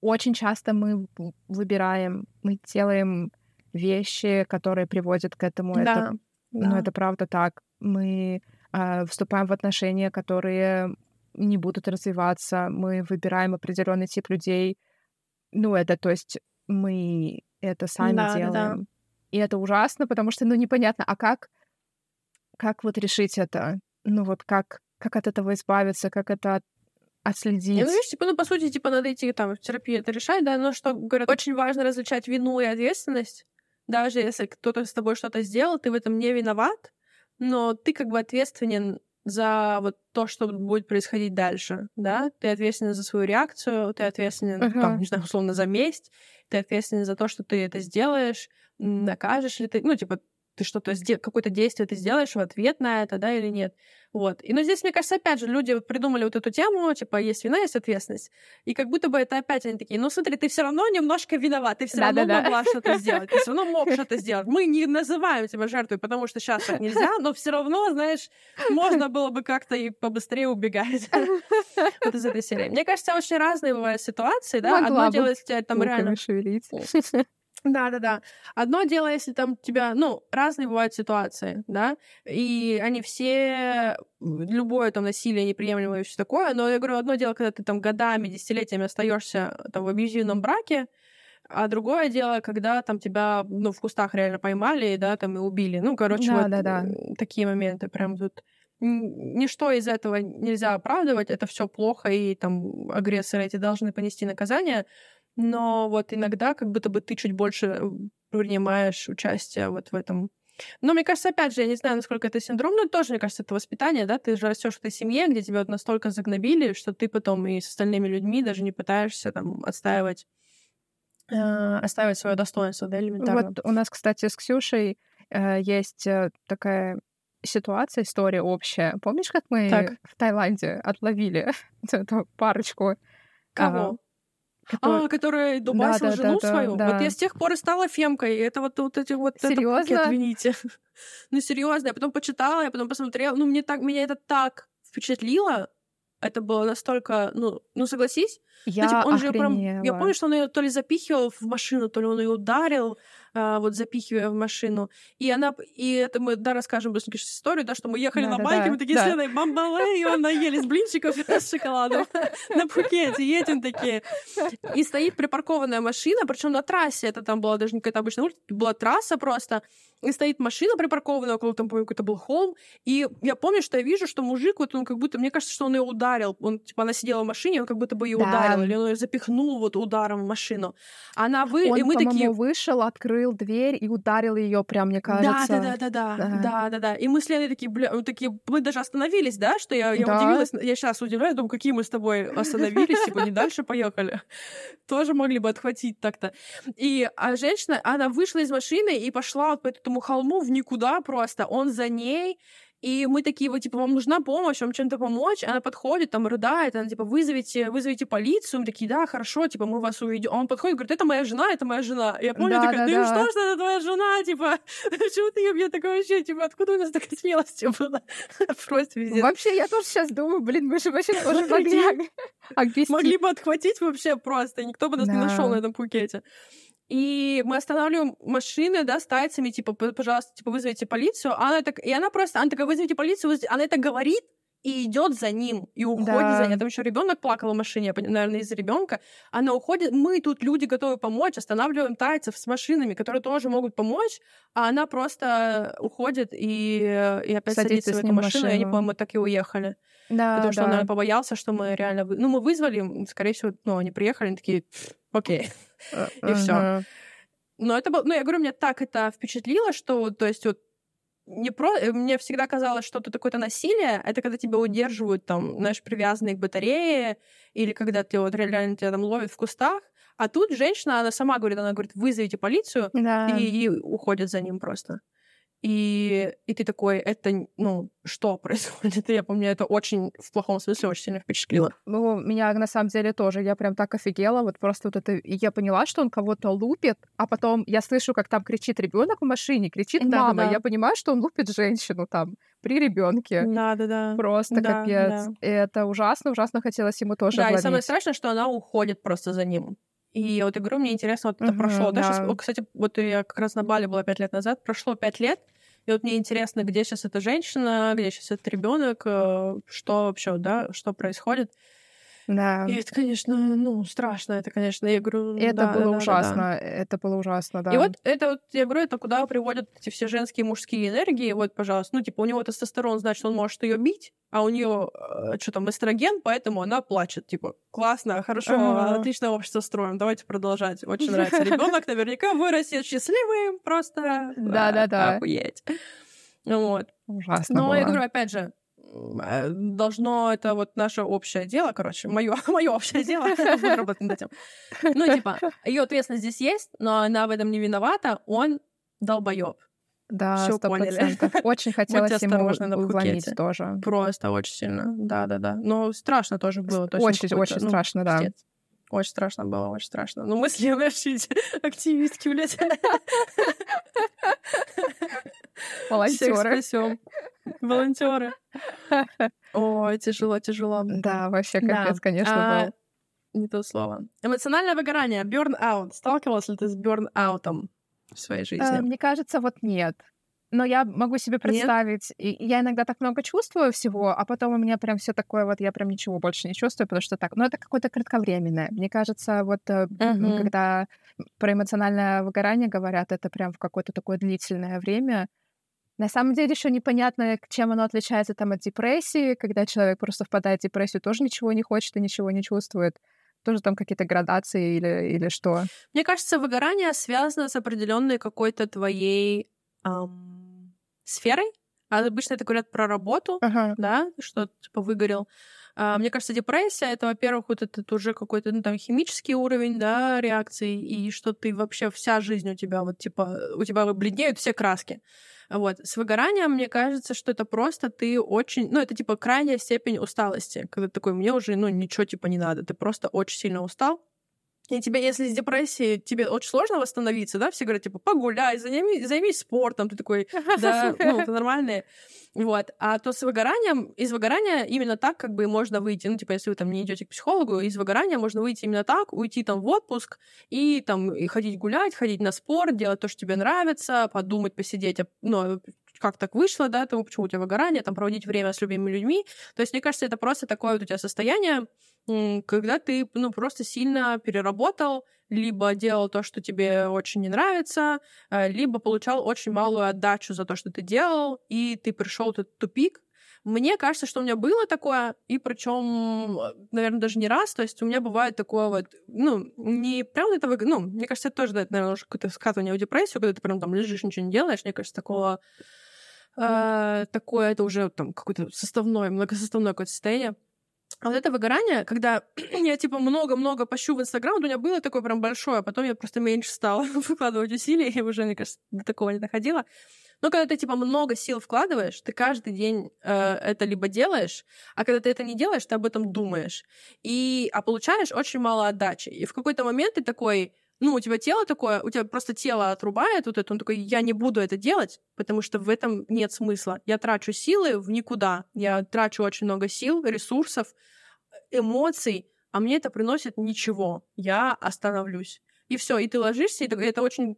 B: очень часто мы выбираем, мы делаем вещи, которые приводят к этому. Да, это, да. Ну, это правда так. Мы э, вступаем в отношения, которые не будут развиваться. Мы выбираем определенный тип людей. Ну, это, то есть, мы это сами да, делаем. Да, да. И это ужасно, потому что, ну, непонятно, а как, как вот решить это? Ну, вот как как от этого избавиться, как это отследить.
A: Ну, видишь, типа, ну, по сути, типа, надо идти там в терапию это решать, да, но что, говорят, очень важно различать вину и ответственность. Даже если кто-то с тобой что-то сделал, ты в этом не виноват, но ты как бы ответственен за вот то, что будет происходить дальше, да? Ты ответственен за свою реакцию, ты ответственен, uh-huh. там, не знаю, условно, за месть, ты ответственен за то, что ты это сделаешь, накажешь ли ты, ну, типа, ты что-то какое-то действие ты сделаешь в ответ на это, да, или нет. Вот. И, ну, здесь, мне кажется, опять же, люди придумали вот эту тему, типа, есть вина, есть ответственность. И как будто бы это опять они такие, ну, смотри, ты все равно немножко виноват, ты все равно да, могла да. что-то сделать, ты все равно мог что-то сделать. Мы не называем тебя жертвой, потому что сейчас так нельзя, но все равно, знаешь, можно было бы как-то и побыстрее убегать вот из этой серии. Мне кажется, очень разные бывают ситуации, да. Одно дело, если тебя там реально... Да, да, да. Одно дело, если там тебя, ну, разные бывают ситуации, да, и они все, любое там насилие неприемлемое и все такое, но я говорю, одно дело, когда ты там годами, десятилетиями остаешься там в абьюзивном браке, а другое дело, когда там тебя, ну, в кустах реально поймали, да, там и убили. Ну, короче, да, вот да, да. такие моменты прям тут ничто из этого нельзя оправдывать, это все плохо, и там агрессоры эти должны понести наказание но вот иногда как будто бы ты чуть больше принимаешь участие вот в этом. Но мне кажется, опять же, я не знаю, насколько это синдром, но тоже, мне кажется, это воспитание, да, ты же растешь в этой семье, где тебя вот настолько загнобили, что ты потом и с остальными людьми даже не пытаешься там отстаивать э, оставить свое достоинство, да, элементарно.
B: Вот у нас, кстати, с Ксюшей э, есть э, такая ситуация, история общая. Помнишь, как мы так. в Таиланде отловили эту парочку?
A: Кого? Который... А, которая дубасила да, да, жену да, свою? Да. Вот я с тех пор и стала фемкой. Это вот, вот эти вот...
B: Серьезно?
A: Это, извините. ну, серьезно. Я потом почитала, я потом посмотрела. Ну, мне так, меня это так впечатлило. Это было настолько... Ну, ну согласись.
B: Я ну,
A: типа, он
B: охренела. же прям...
A: Я помню, что он ее то ли запихивал в машину, то ли он ее ударил а, вот запихивая в машину. И она, и это мы, да, расскажем быстренько историю, да, что мы ехали да, на да, байке, да, мы такие да. с Леной бамбалей, и наелись блинчиков с шоколадом на Пхукете, едем такие. И стоит припаркованная машина, причем на трассе, это там была даже не какая-то обычная улица, была трасса просто, и стоит машина припаркованная около, там, помню, какой-то был холм, и я помню, что я вижу, что мужик, вот он как будто, мне кажется, что он ее ударил, он, типа, она сидела в машине, он как будто бы ее да. ударил, или он ее запихнул вот ударом в машину. Она вы...
B: Он,
A: и мы такие...
B: вышел, открыл дверь и ударил ее прям, мне кажется.
A: Да, да, да, да, да, да, да, да. И мы с Леной такие, бля, такие, мы даже остановились, да, что я, я да. удивилась, я сейчас удивляюсь, думаю, какие мы с тобой остановились, типа, не дальше поехали. Тоже могли бы отхватить так-то. И а женщина, она вышла из машины и пошла вот по этому холму в никуда просто. Он за ней, и мы такие, вот, типа, вам нужна помощь, вам чем-то помочь. Она подходит, там, рыдает, она, типа, вызовите, вызовите полицию. Мы такие, да, хорошо, типа, мы вас уведем. Он подходит, говорит, это моя жена, это моя жена. Я помню, да, такая, да, да. что, что это твоя жена, типа, почему ты мне такое вообще, типа, откуда у нас такая смелость была? Просто везде.
B: Вообще, я тоже сейчас думаю, блин, мы же вообще тоже могли
A: Могли бы отхватить вообще просто, никто бы нас не нашел на этом Пукете. И мы останавливаем машины, да, с тайцами, типа, пожалуйста, типа, вызовите полицию. А она так, и она просто, она такая, вызовите полицию, вызовите... она это говорит, и идет за ним, и уходит да. за ним. Там еще ребенок плакал в машине, наверное, из-за ребенка. Она уходит. Мы тут люди готовы помочь, останавливаем тайцев с машинами, которые тоже могут помочь, а она просто уходит и, и опять садится, садится в эту машину, машину, и они, по-моему, так и уехали. Да, Потому да. что он, наверное, побоялся, что мы реально... Ну, мы вызвали, скорее всего, ну, они приехали, они такие, окей, и все. Но это было, ну, я говорю, мне так это впечатлило, что, то есть, вот не про... Э, мне всегда казалось, что это такое-то насилие, это когда тебя удерживают, там, знаешь, привязанные к батарее, или когда ты вот реально тебя там ловят в кустах, а тут женщина, она сама говорит, она говорит, вызовите полицию, да. и, и уходит за ним просто. И, и ты такой, это, ну, что происходит? я помню, это очень, в плохом смысле, очень сильно впечатлило.
B: Ну, меня на самом деле тоже, я прям так офигела, вот просто вот это, и я поняла, что он кого-то лупит, а потом я слышу, как там кричит ребенок в машине, кричит мама, да, да. я понимаю, что он лупит женщину там при ребенке.
A: Да, да, да.
B: Просто
A: да,
B: капец. Да. И это ужасно, ужасно хотелось ему тоже
A: Да,
B: обломить.
A: и самое страшное, что она уходит просто за ним. И вот игру мне интересно, вот это uh-huh, прошло. Да. Даже, кстати, вот я как раз на Бали была пять лет назад, прошло пять лет, и вот мне интересно, где сейчас эта женщина, где сейчас этот ребенок, э, что вообще, да, что происходит.
B: Да.
A: И это, конечно, ну, страшно. Это, конечно, я говорю...
B: Это
A: да,
B: было
A: да,
B: ужасно.
A: Да, да.
B: Это было ужасно, да.
A: И вот это вот, я говорю, это куда приводят эти все женские и мужские энергии. Вот, пожалуйста. Ну, типа, у него тестостерон, значит, он может ее бить, а у нее э, что там, эстроген, поэтому она плачет. Типа, классно, хорошо, uh-huh. отличное общество строим, давайте продолжать. Очень нравится. Ребенок наверняка вырастет счастливым, просто
B: да-да-да.
A: охуеть. Вот.
B: Ужасно
A: Но
B: было.
A: я говорю, опять же, должно это вот наше общее дело, короче, мое мое общее дело, буду работать над этим. Ну, типа, ее ответственность здесь есть, но она в этом не виновата, он долбоеб.
B: Да, Все поняли. Очень хотелось ему уломить тоже.
A: Просто очень сильно. Да, да, да. Но страшно тоже было.
B: Очень, очень ну, страшно, да.
A: Очень страшно было, очень страшно. Ну, мы с Леной активистки, блядь.
B: Волонтеры.
A: Волонтеры. Ой, тяжело, тяжело.
B: Да, вообще капец, конечно,
A: а, был. Не то слово. Эмоциональное выгорание, burn-out. Сталкивалась ли ты с burn-аутом в своей жизни? Э,
B: мне кажется, вот нет. Но я могу себе представить, и я иногда так много чувствую всего, а потом у меня прям все такое вот, я прям ничего больше не чувствую, потому что так, ну это какое-то кратковременное. Мне кажется, вот uh-huh. когда про эмоциональное выгорание говорят, это прям в какое-то такое длительное время, на самом деле еще непонятно, чем оно отличается там от депрессии, когда человек просто впадает в депрессию, тоже ничего не хочет и ничего не чувствует. Тоже там какие-то градации или, или что?
A: Мне кажется, выгорание связано с определенной какой-то твоей эм, сферой. А обычно это говорят про работу, ага. да, что типа выгорел. А, мне кажется, депрессия это, во-первых, вот этот уже какой-то ну, там химический уровень, да, реакции, и что ты вообще вся жизнь у тебя вот типа у тебя бледнеют все краски. Вот. С выгоранием, мне кажется, что это просто ты очень... Ну, это типа крайняя степень усталости, когда такой, мне уже, ну, ничего типа не надо. Ты просто очень сильно устал, и тебе, если с депрессией тебе очень сложно восстановиться, да, все говорят, типа, погуляй, займись, займись спортом, ты такой, да, ну, это нормально. Вот. А то с выгоранием, из выгорания именно так как бы можно выйти. Ну, типа, если вы там не идете к психологу, из выгорания можно выйти именно так, уйти там в отпуск и там и ходить гулять, ходить на спорт, делать то, что тебе нравится, подумать, посидеть, ну, как так вышло, да, тому, почему у тебя выгорание, там, проводить время с любимыми людьми. То есть, мне кажется, это просто такое вот у тебя состояние, когда ты, ну, просто сильно переработал, либо делал то, что тебе очень не нравится, э, либо получал очень малую отдачу за то, что ты делал, и ты пришел этот тупик. Мне кажется, что у меня было такое, и причем, наверное, даже не раз. То есть у меня бывает такое вот, ну, не прям это, ну, мне кажется, это тоже, это, наверное, уже какое-то скатывание в депрессию, когда ты прям там лежишь, ничего не делаешь. Мне кажется, такого э, такое, это уже там какое-то составное, многосоставное какое-то состояние. А вот это выгорание, когда я, типа, много-много пощу в Инстаграм, у меня было такое прям большое, а потом я просто меньше стала выкладывать усилий, и уже, мне кажется, до такого не доходила. Но когда ты, типа, много сил вкладываешь, ты каждый день э, это либо делаешь, а когда ты это не делаешь, ты об этом думаешь. И, а получаешь очень мало отдачи. И в какой-то момент ты такой, ну, у тебя тело такое, у тебя просто тело отрубает вот это, он такой, я не буду это делать, потому что в этом нет смысла. Я трачу силы в никуда, я трачу очень много сил, ресурсов, эмоций, а мне это приносит ничего. Я остановлюсь. И все, и ты ложишься, и это очень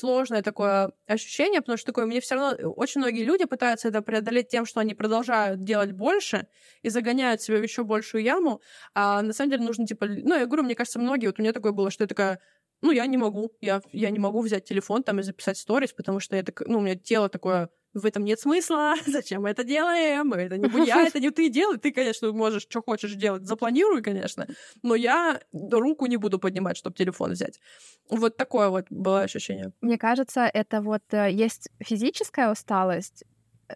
A: сложное такое ощущение, потому что такое, мне все равно очень многие люди пытаются это преодолеть тем, что они продолжают делать больше и загоняют себя в еще большую яму, а на самом деле нужно типа, ну я говорю, мне кажется, многие, вот у меня такое было, что я такая, ну я не могу, я, я не могу взять телефон там и записать сторис, потому что это, ну у меня тело такое в этом нет смысла, зачем мы это делаем, это не я, это не ты делай, ты, конечно, можешь, что хочешь делать, запланируй, конечно, но я руку не буду поднимать, чтобы телефон взять. Вот такое вот было ощущение.
B: Мне кажется, это вот э, есть физическая усталость,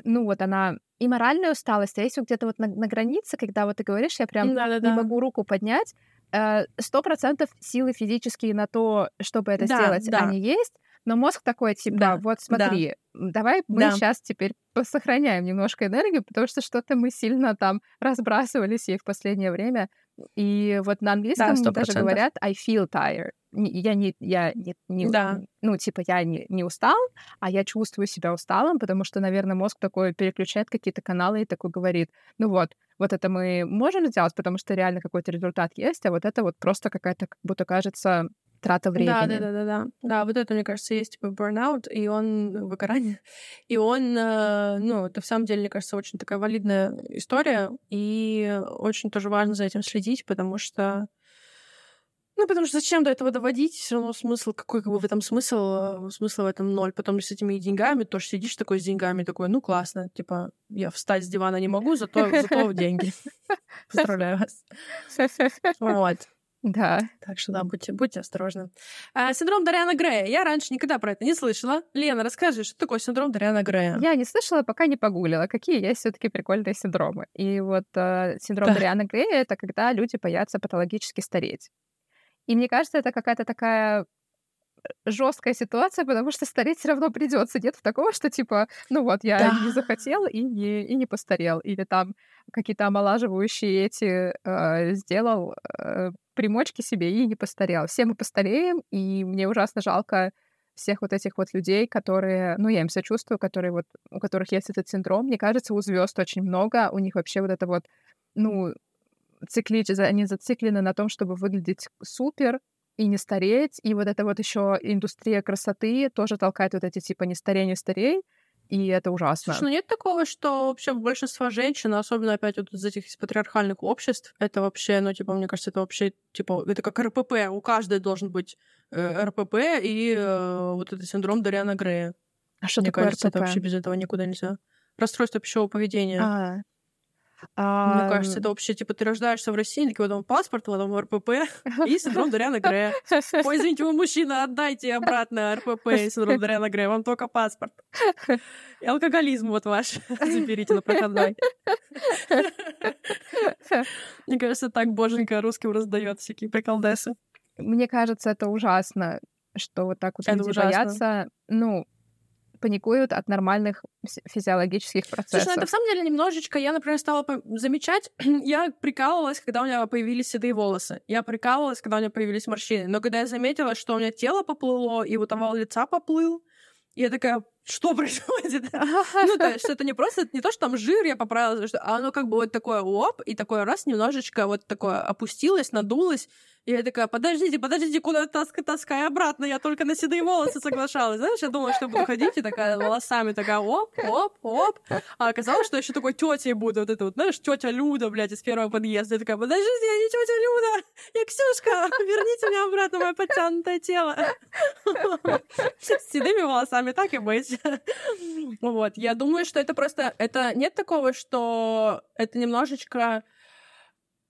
B: ну вот она и моральная усталость, а есть вот где-то вот на, на границе, когда вот ты говоришь, я прям Да-да-да. не могу руку поднять, э, сто процентов силы физические на то, чтобы это да, сделать, да. они есть, но мозг такой, типа, да, вот смотри, да. давай мы да. сейчас теперь сохраняем немножко энергию, потому что что-то мы сильно там разбрасывались ей в последнее время. И вот на английском да, даже говорят I feel tired. Я не, я не, не да. ну, типа, я не, не устал, а я чувствую себя усталым, потому что, наверное, мозг такой переключает какие-то каналы и такой говорит, ну вот, вот это мы можем сделать, потому что реально какой-то результат есть, а вот это вот просто какая-то, как будто кажется, трата времени.
A: Да, да, да, да, да. Да, вот это, мне кажется, есть типа burnout, и он выгорание. И он, э, ну, это в самом деле, мне кажется, очень такая валидная история, и очень тоже важно за этим следить, потому что ну, потому что зачем до этого доводить? Все равно смысл, какой как бы в этом смысл? Э, смысл в этом ноль. Потом с этими деньгами тоже сидишь такой с деньгами, такой, ну, классно. Типа, я встать с дивана не могу, зато, зато деньги. Поздравляю вас. Вот.
B: Да.
A: Так что да, будьте, будьте осторожны. А, синдром Дариана Грея. Я раньше никогда про это не слышала. Лена, расскажи, что такое синдром Дариана Грея?
B: Я не слышала, пока не погуглила, какие есть все таки прикольные синдромы. И вот э, синдром да. Дариана Грея — это когда люди боятся патологически стареть. И мне кажется, это какая-то такая жесткая ситуация, потому что стареть все равно придется. Нет такого, что типа, ну вот, я да. не захотел и не, и не постарел. Или там какие-то омолаживающие эти э, сделал э, примочки себе и не постарел. Все мы постареем, и мне ужасно жалко всех вот этих вот людей, которые, ну, я им сочувствую, которые вот, у которых есть этот синдром. Мне кажется, у звезд очень много, у них вообще вот это вот, ну, цикли, они зациклены на том, чтобы выглядеть супер, и не стареть. И вот это вот еще индустрия красоты тоже толкает вот эти типа не старей, не старей. И это ужасно.
A: Слушай, ну нет такого, что вообще большинство женщин, особенно опять вот из этих из патриархальных обществ, это вообще, ну, типа, мне кажется, это вообще, типа, это как РПП. У каждой должен быть э, РПП и э, вот этот синдром Дариана Грея.
B: А что
A: мне
B: такое
A: кажется,
B: РПП?
A: это вообще без этого никуда нельзя. Расстройство пищевого поведения.
B: А,
A: а... Мне кажется, это вообще, типа, ты рождаешься в России, такой, потом паспорт, потом РПП и синдром Дариана Грея. Ой, извините, вы мужчина, отдайте обратно РПП и синдром Дариана Грея, вам только паспорт. И алкоголизм вот ваш заберите на проходной. Мне кажется, так боженька русским раздает всякие приколдесы.
B: Мне кажется, это ужасно, что вот так вот это люди ужасно. боятся. Ну, паникуют от нормальных физиологических процессов.
A: Слушай, ну это в самом деле немножечко, я, например, стала замечать, я прикалывалась, когда у меня появились седые волосы, я прикалывалась, когда у меня появились морщины, но когда я заметила, что у меня тело поплыло, и вот овал лица поплыл, я такая, что происходит? ну, то есть, это не просто, не то, что там жир я поправила, а оно как бы вот такое оп, и такое раз немножечко вот такое опустилось, надулось, и я такая, подождите, подождите, куда таска, таскай обратно, я только на седые волосы соглашалась. Знаешь, я думала, что буду ходить и такая волосами такая оп, оп, оп. А оказалось, что я еще такой тетей буду, вот это вот, знаешь, тетя Люда, блядь, из первого подъезда. Я такая, подождите, я не тетя Люда, я Ксюшка, верните мне обратно мое подтянутое тело. С седыми волосами, так и быть. Вот, я думаю, что это просто, это нет такого, что это немножечко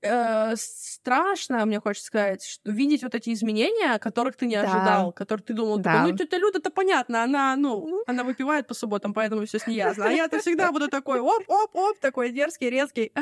A: э, страшно, мне хочется сказать, что видеть вот эти изменения, которых ты не ожидал, да. которых ты думал, да. ну, тетя Люда, это понятно, она, ну, она выпивает по субботам, поэтому все с ней ясно. А я-то всегда буду такой оп-оп-оп, такой дерзкий, резкий.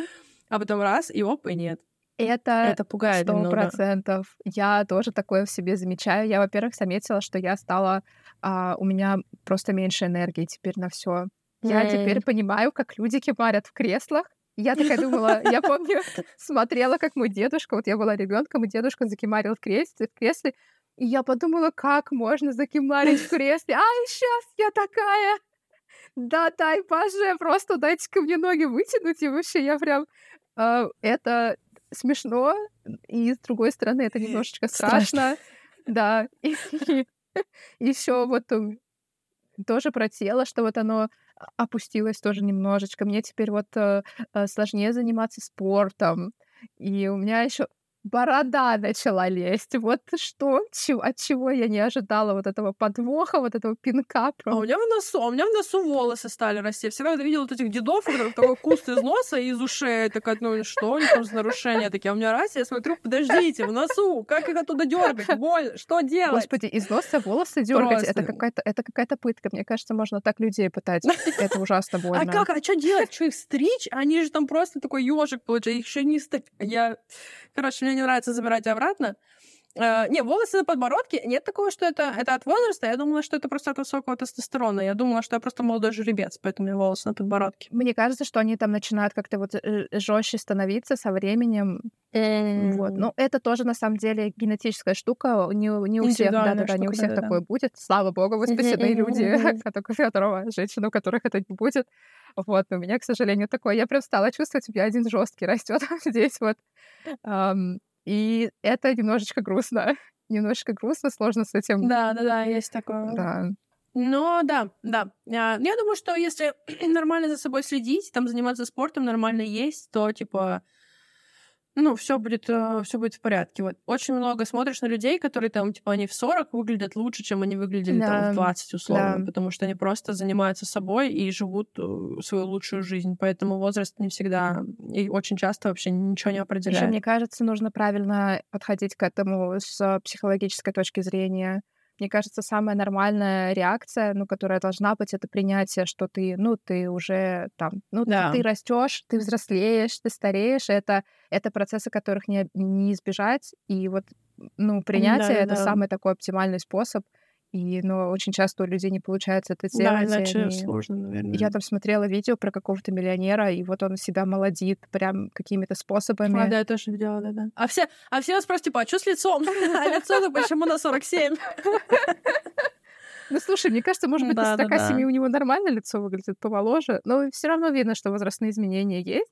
A: А потом раз, и оп, и нет.
B: Это, это пугает сто процентов. Я тоже такое в себе замечаю. Я, во-первых, заметила, что я стала... А, у меня просто меньше энергии теперь на все. Я mm. теперь понимаю, как люди кипарят в креслах, я такая думала, я помню, смотрела, как мой дедушка, вот я была ребенком, и дедушка закимарил в кресле, в кресле, и я подумала, как можно закимарить в кресле. Ай, сейчас я такая! Да, дай, боже, просто дайте-ка мне ноги вытянуть, и вообще я прям... Э, это смешно, и с другой стороны, это немножечко страшно. Да. И, и еще вот тоже про тело, что вот оно опустилась тоже немножечко. Мне теперь вот э, э, сложнее заниматься спортом. И у меня еще борода начала лезть. Вот что, чего, от чего я не ожидала вот этого подвоха, вот этого пинка.
A: А у меня в носу, а у меня в носу волосы стали расти. Я всегда видела вот этих дедов, у которых такой куст из носа и из ушей. Такая, ну что у них там за нарушения такие? А у меня раз, я смотрю, подождите, в носу, как их оттуда дергать? Боль, что делать?
B: Господи, из носа волосы дергать, это какая-то, это какая-то пытка. Мне кажется, можно так людей пытать. Это ужасно больно.
A: А как, а что делать? Что их стричь? Они же там просто такой ежик получается, их еще не стать. Я, короче, мне не нравится забирать обратно. Uh, не, волосы на подбородке, нет такого, что это, это от возраста. Я думала, что это просто от высокого тестостерона. Я думала, что я просто молодой жеребец, поэтому у меня волосы на подбородке.
B: Мне кажется, что они там начинают как-то вот э, жестче становиться со временем. Mm. Вот. Но это тоже, на самом деле, генетическая штука. Не, не у всех, да-да-да, не у всех да, такое да. будет. Слава богу, вы спасены люди, которого, женщин, у которых это не будет. Вот, у меня, к сожалению, такое. Я прям стала чувствовать, у меня один жесткий растет здесь вот. Um, и это немножечко грустно. немножечко грустно, сложно с этим.
A: Да, да, да, есть такое.
B: Да.
A: Но да, да. Я думаю, что если нормально за собой следить, там заниматься спортом нормально есть, то типа ну, все будет, э, все будет в порядке. Вот очень много смотришь на людей, которые там, типа, они в 40 выглядят лучше, чем они выглядели да. там в 20, условно, да. потому что они просто занимаются собой и живут э, свою лучшую жизнь. Поэтому возраст не всегда и очень часто вообще ничего не определяет.
B: Еще, мне кажется, нужно правильно подходить к этому с психологической точки зрения. Мне кажется, самая нормальная реакция, ну, которая должна быть, это принятие, что ты, ну, ты уже там, ну, да. ты, ты растешь, ты взрослеешь, ты стареешь. Это, это процессы, которых не, не избежать. И вот, ну, принятие да, это да. самый такой оптимальный способ и, ну, очень часто у людей не получается это
A: сделать. Да, иначе они... сложно, наверное.
B: Я там смотрела видео про какого-то миллионера, и вот он себя молодит прям какими-то способами.
A: А, да, я тоже видела, да-да. А все, а все вас спросят, типа, а что с лицом? А лицо-то почему на 47?
B: Ну, слушай, мне кажется, может быть, да, на 147 да, да. у него нормально лицо выглядит помоложе, но все равно видно, что возрастные изменения есть.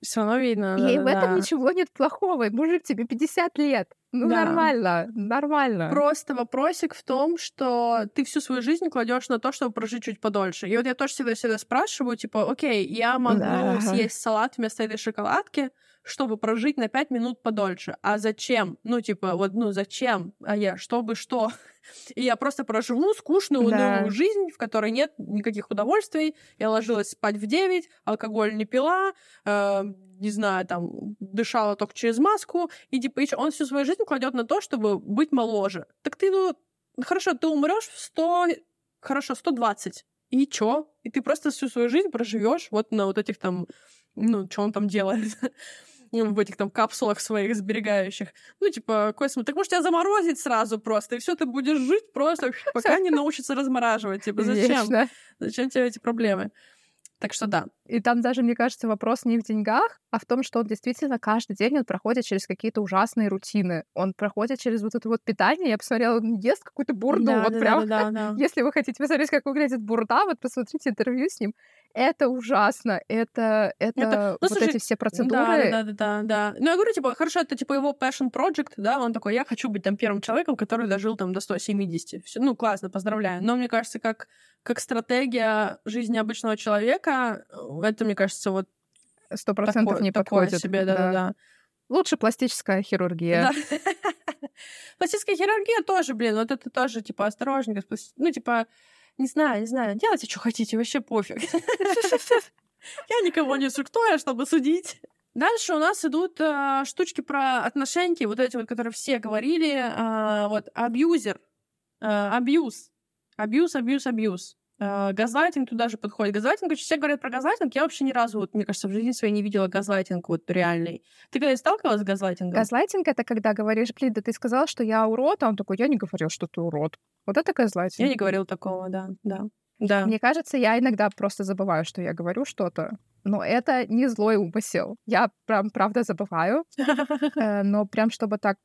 A: Все равно видно.
B: И в этом ничего нет плохого. Мужик, тебе 50 лет. Ну, да. нормально, нормально.
A: Просто вопросик в том, что ты всю свою жизнь кладешь на то, чтобы прожить чуть подольше. И вот я тоже всегда всегда спрашиваю, типа, окей, я могу да. съесть салат вместо этой шоколадки, чтобы прожить на 5 минут подольше. А зачем? Ну, типа, вот, ну, зачем? А я, чтобы что? И я просто проживу скучную, унылую да. жизнь, в которой нет никаких удовольствий. Я ложилась спать в 9, алкоголь не пила, э, не знаю, там, дышала только через маску. И типа, он всю свою жизнь кладет на то, чтобы быть моложе. Так ты, ну, хорошо, ты умрешь в 100, хорошо, 120. И чё? И ты просто всю свою жизнь проживешь вот на вот этих там, ну, что он там делает. в этих там капсулах своих сберегающих. Ну, типа, смысл? Так может тебя заморозить сразу просто, и все, ты будешь жить просто, пока не научится размораживать. Типа, зачем?
B: Вечно.
A: Зачем тебе эти проблемы? Так что да.
B: И там даже, мне кажется, вопрос не в деньгах, а в том, что он действительно каждый день он проходит через какие-то ужасные рутины. Он проходит через вот это вот питание. Я посмотрела, он ест какую-то бурду.
A: Да,
B: вот
A: да,
B: прям,
A: да, да, да.
B: если вы хотите посмотреть, как выглядит бурда, вот посмотрите интервью с ним. Это ужасно. Это, это,
A: Это- ну,
B: вот
A: слушай,
B: эти все процедуры.
A: Да, да, да, да, да. Ну, я говорю, типа, хорошо, это типа его passion project, да, он такой, я хочу быть там первым человеком, который дожил там до 170. Всё, ну, классно, поздравляю. Но мне кажется, как, как стратегия жизни обычного человека, это, мне кажется, вот
B: Сто процентов не
A: такое
B: подходит.
A: себе, да-да-да.
B: Лучше пластическая хирургия.
A: Да. Пластическая хирургия тоже, блин, вот это тоже, типа, осторожненько. Ну, типа, не знаю, не знаю, делайте, что хотите, вообще пофиг. Я никого не инструктую, чтобы судить. Дальше у нас идут э, штучки про отношения, вот эти вот, которые все говорили. э, вот, абьюзер, э, абьюз, абьюз, абьюз, абьюз. Э, Газлайтинг туда же подходит. Газлайтинг, очень все говорят про газлайтинг. Я вообще ни разу, вот, мне кажется, в жизни своей не видела газлайтинг вот реальный. Ты когда сталкивалась с газлайтингом?
B: Газлайтинг — это когда говоришь, блин, да ты сказал, что я урод, а он такой, я не говорил, что ты урод. Вот это газлайтинг.
A: Я не говорила такого, да, да. Да.
B: Мне кажется, я иногда просто забываю, что я говорю что-то. Но это не злой умысел. Я прям, правда, забываю. Э, Но прям чтобы так...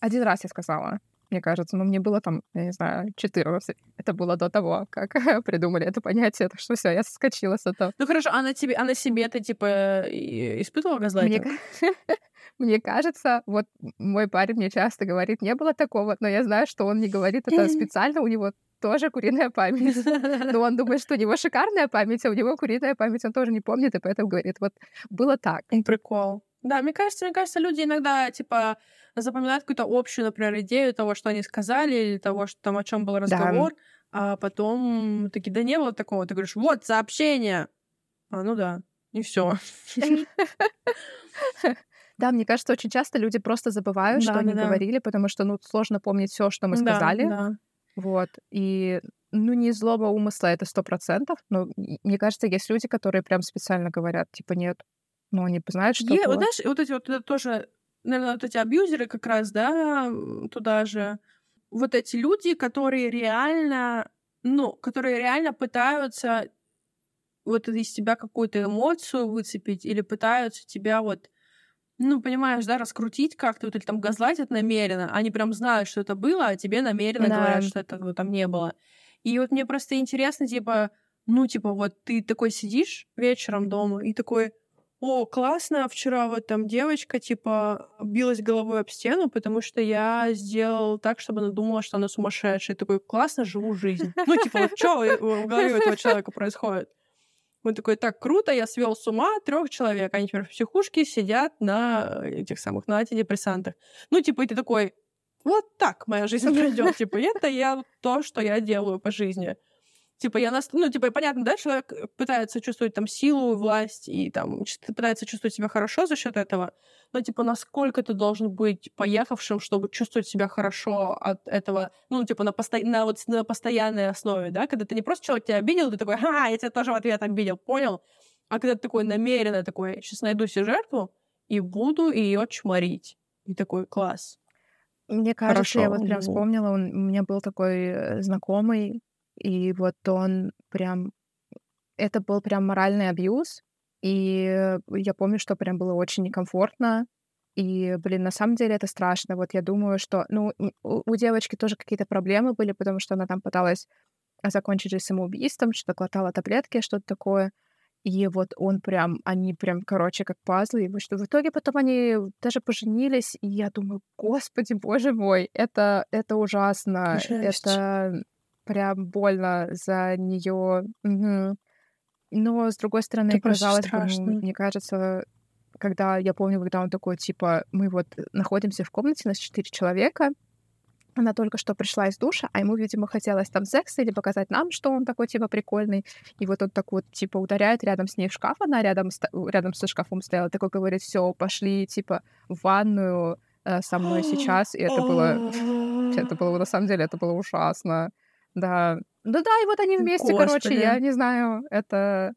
B: Один раз я сказала, мне кажется, но мне было там, я не знаю, 14. Это было до того, как придумали это понятие, так что все, я соскочила с этого.
A: Ну хорошо, а на тебе, а на себе ты типа испытывала
B: Мне,
A: газлайтинг?
B: ка- мне кажется, вот мой парень мне часто говорит, не было такого, но я знаю, что он не говорит это специально, у него тоже куриная память. Но он думает, что у него шикарная память, а у него куриная память, он тоже не помнит, и поэтому говорит, вот было так.
A: Прикол. Да, мне кажется, мне кажется, люди иногда типа запоминают какую-то общую, например, идею того, что они сказали, или того, что там о чем был разговор, а потом такие, да не было такого. Ты говоришь, вот сообщение. А, ну да, и все.
B: Да, мне кажется, очень часто люди просто забывают, что
A: Да,
B: они
A: да, да.
B: говорили, потому что, ну, сложно помнить все, что мы сказали.
A: Да,
B: Вот. И, ну, не из злого умысла это сто процентов. Но мне кажется, есть люди, которые прям специально говорят, типа, нет. Ну, они знают, что
A: Е-
B: было.
A: вот знаешь, вот эти вот это тоже, наверное, вот эти абьюзеры как раз, да, туда же. Вот эти люди, которые реально, ну, которые реально пытаются вот из тебя какую-то эмоцию выцепить или пытаются тебя вот, ну, понимаешь, да, раскрутить как-то, вот, или там газлайтят намеренно. Они прям знают, что это было, а тебе намеренно
B: Да.
A: говорят, что этого там не было. И вот мне просто интересно, типа, ну, типа, вот ты такой сидишь вечером дома и такой, о, классно, вчера вот там девочка, типа, билась головой об стену, потому что я сделал так, чтобы она думала, что она сумасшедшая. И такой, классно, живу жизнь. Ну, типа, вот что в голове этого человека происходит? Он такой, так круто, я свел с ума трех человек. Они теперь в психушке сидят на этих самых, на антидепрессантах. Ну, типа, и ты такой, вот так моя жизнь пройдет. Типа, это я то, что я делаю по жизни. Типа, я нас... Ну, типа, понятно, да, человек пытается чувствовать там силу, власть и там пытается чувствовать себя хорошо за счет этого. Но, типа, насколько ты должен быть поехавшим, чтобы чувствовать себя хорошо от этого, ну, типа, на, посто... на, вот, на постоянной основе, да, когда ты не просто человек тебя обидел, ты такой, ха, я тебя тоже в ответ обидел, понял? А когда ты такой намеренно такой, сейчас найду себе жертву и буду ее чморить. И такой, класс.
B: Мне кажется, я
A: Хорошо,
B: вот прям вспомнила, он, у меня был такой э, знакомый, и вот он прям... Это был прям моральный абьюз, и я помню, что прям было очень некомфортно, и, блин, на самом деле это страшно. Вот я думаю, что... Ну, у, девочки тоже какие-то проблемы были, потому что она там пыталась закончить жизнь самоубийством, что-то глотала таблетки, что-то такое. И вот он прям, они прям, короче, как пазлы. И что в итоге потом они даже поженились, и я думаю, господи, боже мой, это, это ужасно.
A: Жесть.
B: Это прям больно за нее. Но, с другой стороны,
A: Это
B: казалось бы, мне кажется, когда я помню, когда он такой, типа, мы вот находимся в комнате, нас четыре человека, она только что пришла из душа, а ему, видимо, хотелось там секса или показать нам, что он такой, типа, прикольный. И вот он так вот, типа, ударяет рядом с ней в шкаф, она рядом, рядом со шкафом стояла, такой говорит, все, пошли, типа, в ванную э, со мной сейчас. И это было, это было, на самом деле, это было ужасно. Да. Ну да, и вот они вместе, короче,
A: Господи.
B: я не знаю, это...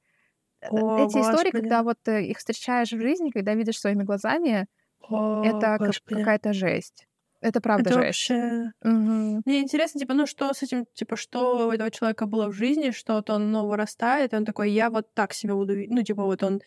B: О, эти господи. истории, когда вот их встречаешь в жизни, когда видишь своими глазами, О, это какая-то жесть. Это правда это жесть. Вообще...
A: Угу. Мне интересно, типа, ну что с этим, типа, что у этого человека было в жизни, что вот он, ну, вырастает, и он такой, я вот так себя буду... Ну, типа, вот он...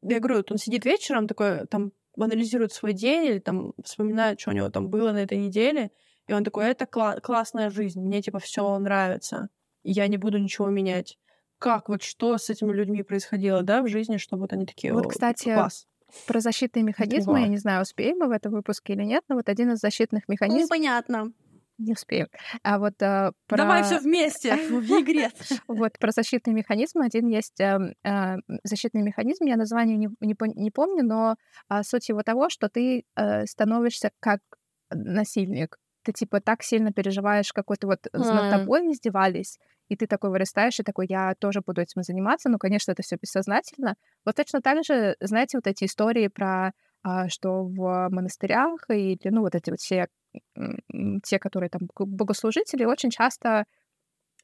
A: Я говорю, вот он сидит вечером, такой, там, анализирует свой день или там вспоминает, что у него там было на этой неделе, и он такой, это кла- классная жизнь, мне, типа, все нравится, я не буду ничего менять. Как, вот что с этими людьми происходило, да, в жизни, чтобы вот они такие,
B: вот, кстати, класс. Про защитные механизмы, я не знаю, успеем мы в этом выпуске или нет, но вот один из защитных механизмов... Ну,
A: понятно.
B: Не успеем. А вот а,
A: про... Давай все вместе в игре.
B: Вот про защитные механизмы. Один есть эм, а, защитный механизм, я название не, не, не помню, но а, суть его того, что ты а, становишься как насильник. Ты типа так сильно переживаешь, какой-то вот над тобой издевались, и ты такой вырастаешь, и такой, я тоже буду этим заниматься. Ну, конечно, это все бессознательно. Вот точно так же, знаете, вот эти истории про а, что в монастырях или, ну, вот эти вот все, те, которые там богослужители, очень часто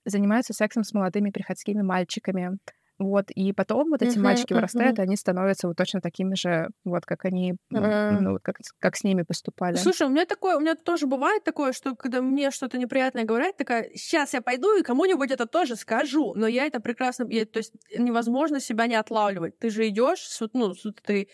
B: занимаются сексом с молодыми приходскими мальчиками. Вот, и потом вот эти uh-huh, мальчики вырастают, uh-huh. и они становятся вот точно такими же, вот как они, uh-huh. ну, как, как с ними поступали.
A: Слушай, у меня такое, у меня тоже бывает такое, что когда мне что-то неприятное говорят, такая, сейчас я пойду и кому-нибудь это тоже скажу, но я это прекрасно, я, то есть невозможно себя не отлавливать. Ты же идешь, ну, ты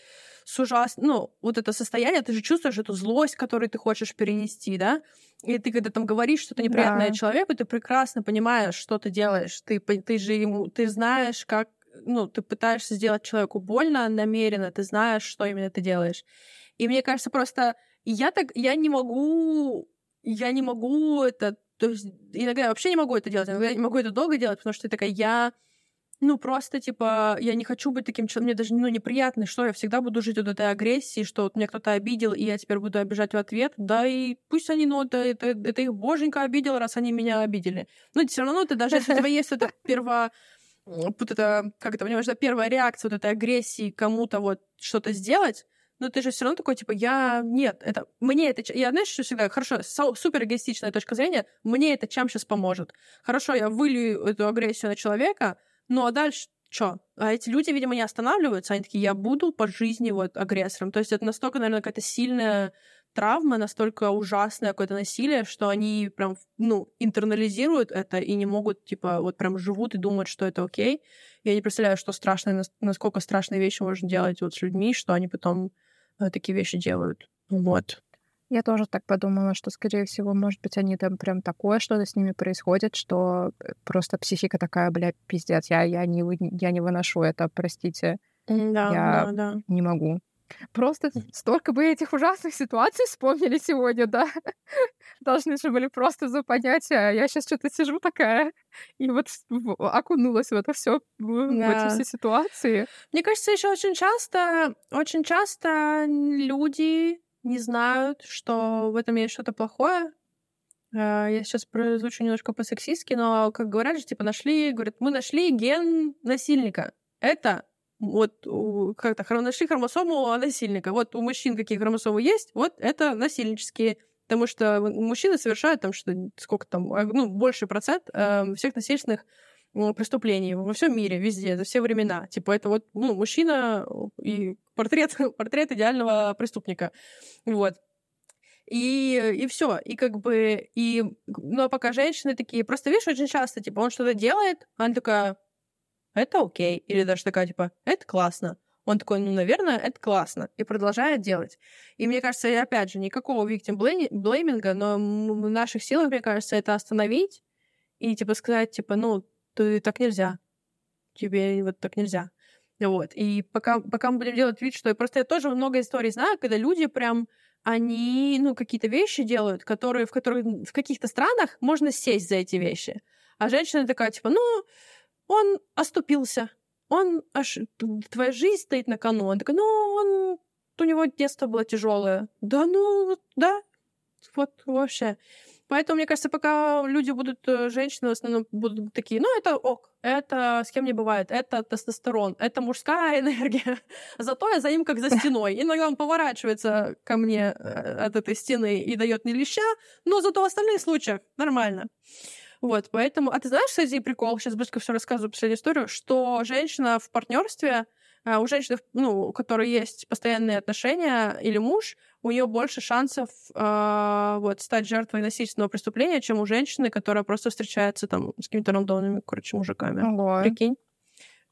A: с ужасным, ну, вот это состояние, ты же чувствуешь эту злость, которую ты хочешь перенести, да, и ты, когда там говоришь что-то неприятное да. человеку, ты прекрасно понимаешь, что ты делаешь. Ты, ты же ему, ты знаешь, как, ну, ты пытаешься сделать человеку больно намеренно, ты знаешь, что именно ты делаешь. И мне кажется, просто я так, я не могу, я не могу это, то есть иногда я вообще не могу это делать, иногда я не могу это долго делать, потому что ты такая, я ну, просто, типа, я не хочу быть таким человеком, мне даже, ну, неприятно, что я всегда буду жить от этой агрессии, что вот меня кто-то обидел, и я теперь буду обижать в ответ, да, и пусть они, ну, это, это, это их боженька обидел, раз они меня обидели. Ну, все равно ты даже, если у тебя есть это перво вот это, как это понимаешь, да, первая реакция вот этой агрессии кому-то вот что-то сделать, но ты же все равно такой, типа, я... Нет, это... Мне это... Я, знаешь, что всегда... Хорошо, супер эгоистичная точка зрения. Мне это чем сейчас поможет? Хорошо, я вылью эту агрессию на человека, ну а дальше что? А эти люди, видимо, не останавливаются, они такие, я буду по жизни вот агрессором. То есть это настолько, наверное, какая-то сильная травма, настолько ужасное какое-то насилие, что они прям, ну, интернализируют это и не могут, типа, вот прям живут и думают, что это окей. Я не представляю, что страшное, насколько страшные вещи можно делать вот с людьми, что они потом э, такие вещи делают. Вот.
B: Я тоже так подумала, что, скорее всего, может быть, они там прям такое что-то с ними происходит, что э, просто психика такая, бля, пиздец, я, я, не, я не выношу это, простите.
A: Да,
B: я
A: да, да.
B: не могу. Просто столько бы этих ужасных ситуаций вспомнили сегодня, да. Должны же были просто запонять, а я сейчас что-то сижу такая и вот окунулась в это все, в, да. в эти все ситуации.
A: Мне кажется, еще очень часто, очень часто люди не знают, что в этом есть что-то плохое. А, я сейчас прозвучу немножко по-сексистски, но, как говорят же, типа, нашли, говорят, мы нашли ген насильника. Это вот как-то нашли хромосому насильника. Вот у мужчин какие хромосомы есть, вот это насильнические. Потому что мужчины совершают там что сколько там, а, ну, больше процент э, всех насильственных преступлений во всем мире, везде, за все времена. Типа это вот ну, мужчина и портрет, портрет идеального преступника. Вот. И, и все. И как бы, и, ну, а пока женщины такие, просто видишь, очень часто, типа, он что-то делает, она такая, это окей. Или даже такая, типа, это классно. Он такой, ну, наверное, это классно. И продолжает делать. И мне кажется, опять же, никакого victim блейминга, но в наших силах, мне кажется, это остановить и, типа, сказать, типа, ну, ты так нельзя. Тебе вот так нельзя. Вот. И пока, пока мы будем делать вид, что... Просто я тоже много историй знаю, когда люди прям они, ну, какие-то вещи делают, которые, в которых в каких-то странах можно сесть за эти вещи. А женщина такая, типа, ну, он оступился, он аж твоя жизнь стоит на кону. Он такой, ну, он у него детство было тяжелое. Да, ну, да, вот вообще. Поэтому, мне кажется, пока люди будут, э, женщины в основном будут такие, ну, это ок, это с кем не бывает, это тестостерон, это мужская энергия. Зато я за ним как за стеной. Иногда он поворачивается ко мне э, от этой стены и дает мне леща, но зато в остальных случаях нормально. Вот, поэтому... А ты знаешь, кстати, прикол, сейчас быстро все рассказываю последнюю историю, что женщина в партнерстве, а, у женщины, ну, у которой есть постоянные отношения или муж, у нее больше шансов э, вот, стать жертвой насильственного преступления, чем у женщины, которая просто встречается там с какими-то рандомными, короче, мужиками.
B: Ого.
A: Прикинь?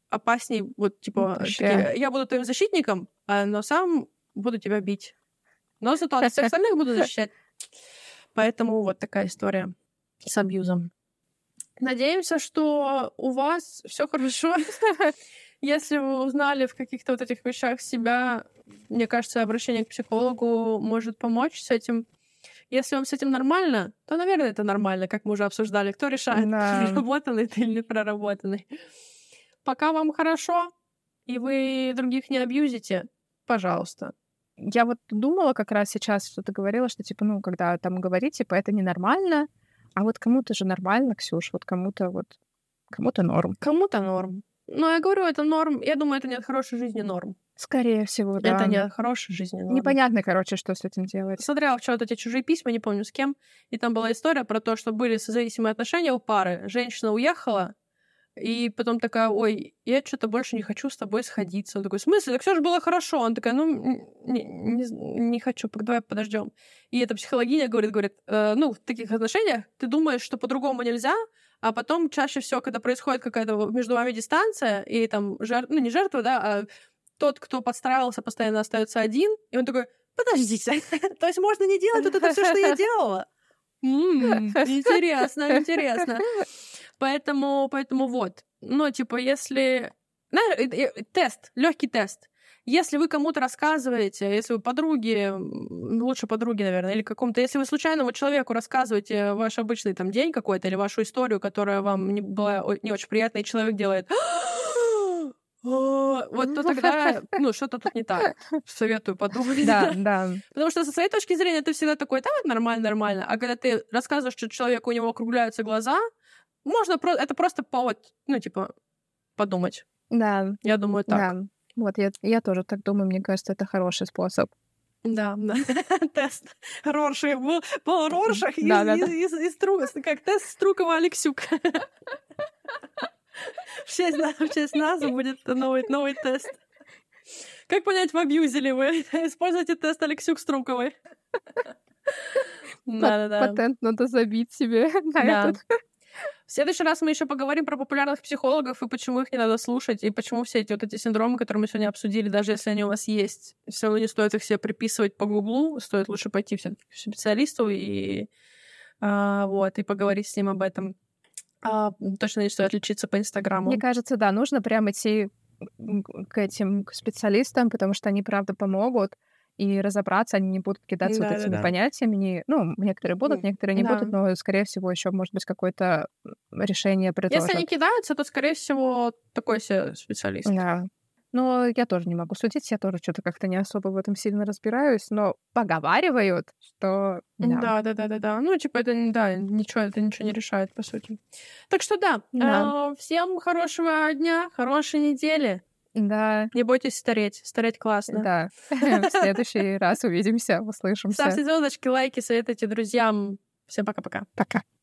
A: Опасней, вот, типа, такие, я буду твоим защитником, а, но сам буду тебя бить. Но зато от всех остальных буду защищать. Поэтому вот такая история с абьюзом. Надеемся, что у вас все хорошо. Если вы узнали в каких-то вот этих вещах себя, мне кажется, обращение к психологу может помочь с этим. Если вам с этим нормально, то, наверное, это нормально, как мы уже обсуждали. Кто решает, да. проработанный ты или не проработанный. Пока вам хорошо, и вы других не абьюзите, пожалуйста.
B: Я вот думала как раз сейчас, что ты говорила, что, типа, ну, когда там говорить, типа, это ненормально, а вот кому-то же нормально, Ксюш, вот кому-то вот, кому-то норм.
A: Кому-то норм. Ну, я говорю, это норм. Я думаю, это не от хорошей жизни норм.
B: Скорее всего, да.
A: Это не от хорошей жизни норм.
B: Непонятно, короче, что с этим делать.
A: Смотрела вчера вот эти чужие письма, не помню с кем, и там была история про то, что были созависимые отношения у пары. Женщина уехала, и потом такая, ой, я что-то больше не хочу с тобой сходиться. Он такой, в смысле? Так все же было хорошо. Он такая, ну, не, не, не хочу, давай подождем. И эта психологиня говорит, говорит, э, ну, в таких отношениях ты думаешь, что по-другому нельзя, а потом чаще всего, когда происходит какая-то между вами дистанция, и там жертва, ну, не жертва, да, а тот, кто подстраивался, постоянно остается один, и он такой, подождите, то есть можно не делать вот это все, что я делала? Интересно, интересно. Поэтому, поэтому вот. Но, типа, если... Знаешь, тест, легкий тест. Если вы кому-то рассказываете, если вы подруги, лучше подруги, наверное, или какому-то, если вы случайному человеку рассказываете ваш обычный там день какой-то или вашу историю, которая вам не была не очень приятная, и человек делает вот то тогда, ну, что-то тут не так. Советую подумать.
B: Да, да.
A: Потому что со своей точки зрения ты всегда такой, да, нормально, нормально. А когда ты рассказываешь, что человеку у него округляются глаза, можно про это просто повод, ну, типа, подумать.
B: Да.
A: Я думаю, так.
B: Да. Вот, я, я тоже так думаю, мне кажется, это хороший способ.
A: Да, да. тест был, был Роршах из, да, да, из, из, из, из, как тест Струкова Алексюк. В честь, в честь нас будет новый, новый тест. Как понять, в абьюзе ли вы? Используйте тест Алексюк Струковой.
B: Да-да-да. Патент надо забить себе на
A: да. этот. В следующий раз мы еще поговорим про популярных психологов и почему их не надо слушать, и почему все эти вот эти синдромы, которые мы сегодня обсудили, даже если они у вас есть, все равно не стоит их все приписывать по гуглу, стоит лучше пойти все к специалисту и а, вот, и поговорить с ним об этом. А, точно не стоит лечиться по Инстаграму.
B: Мне кажется, да, нужно прямо идти к этим специалистам, потому что они, правда, помогут и разобраться, они не будут кидаться да, вот этими да, понятиями. Не, ну, некоторые будут, некоторые не да. будут, но, скорее всего, еще, может быть, какое-то решение предложат.
A: Если они кидаются, то, скорее всего, такой себе специалист.
B: Да. Но я тоже не могу судить, я тоже что-то как-то не особо в этом сильно разбираюсь, но поговаривают, что...
A: Да, да, да, да, да. Ну, типа, это, да, ничего, это ничего не решает, по сути. Так что да, да. Э, всем хорошего дня, хорошей недели.
B: Да.
A: Не бойтесь стареть. Стареть классно.
B: Да. В следующий раз увидимся, услышимся.
A: Ставьте звездочки, лайки, советуйте друзьям. Всем пока-пока.
B: Пока. -пока. пока.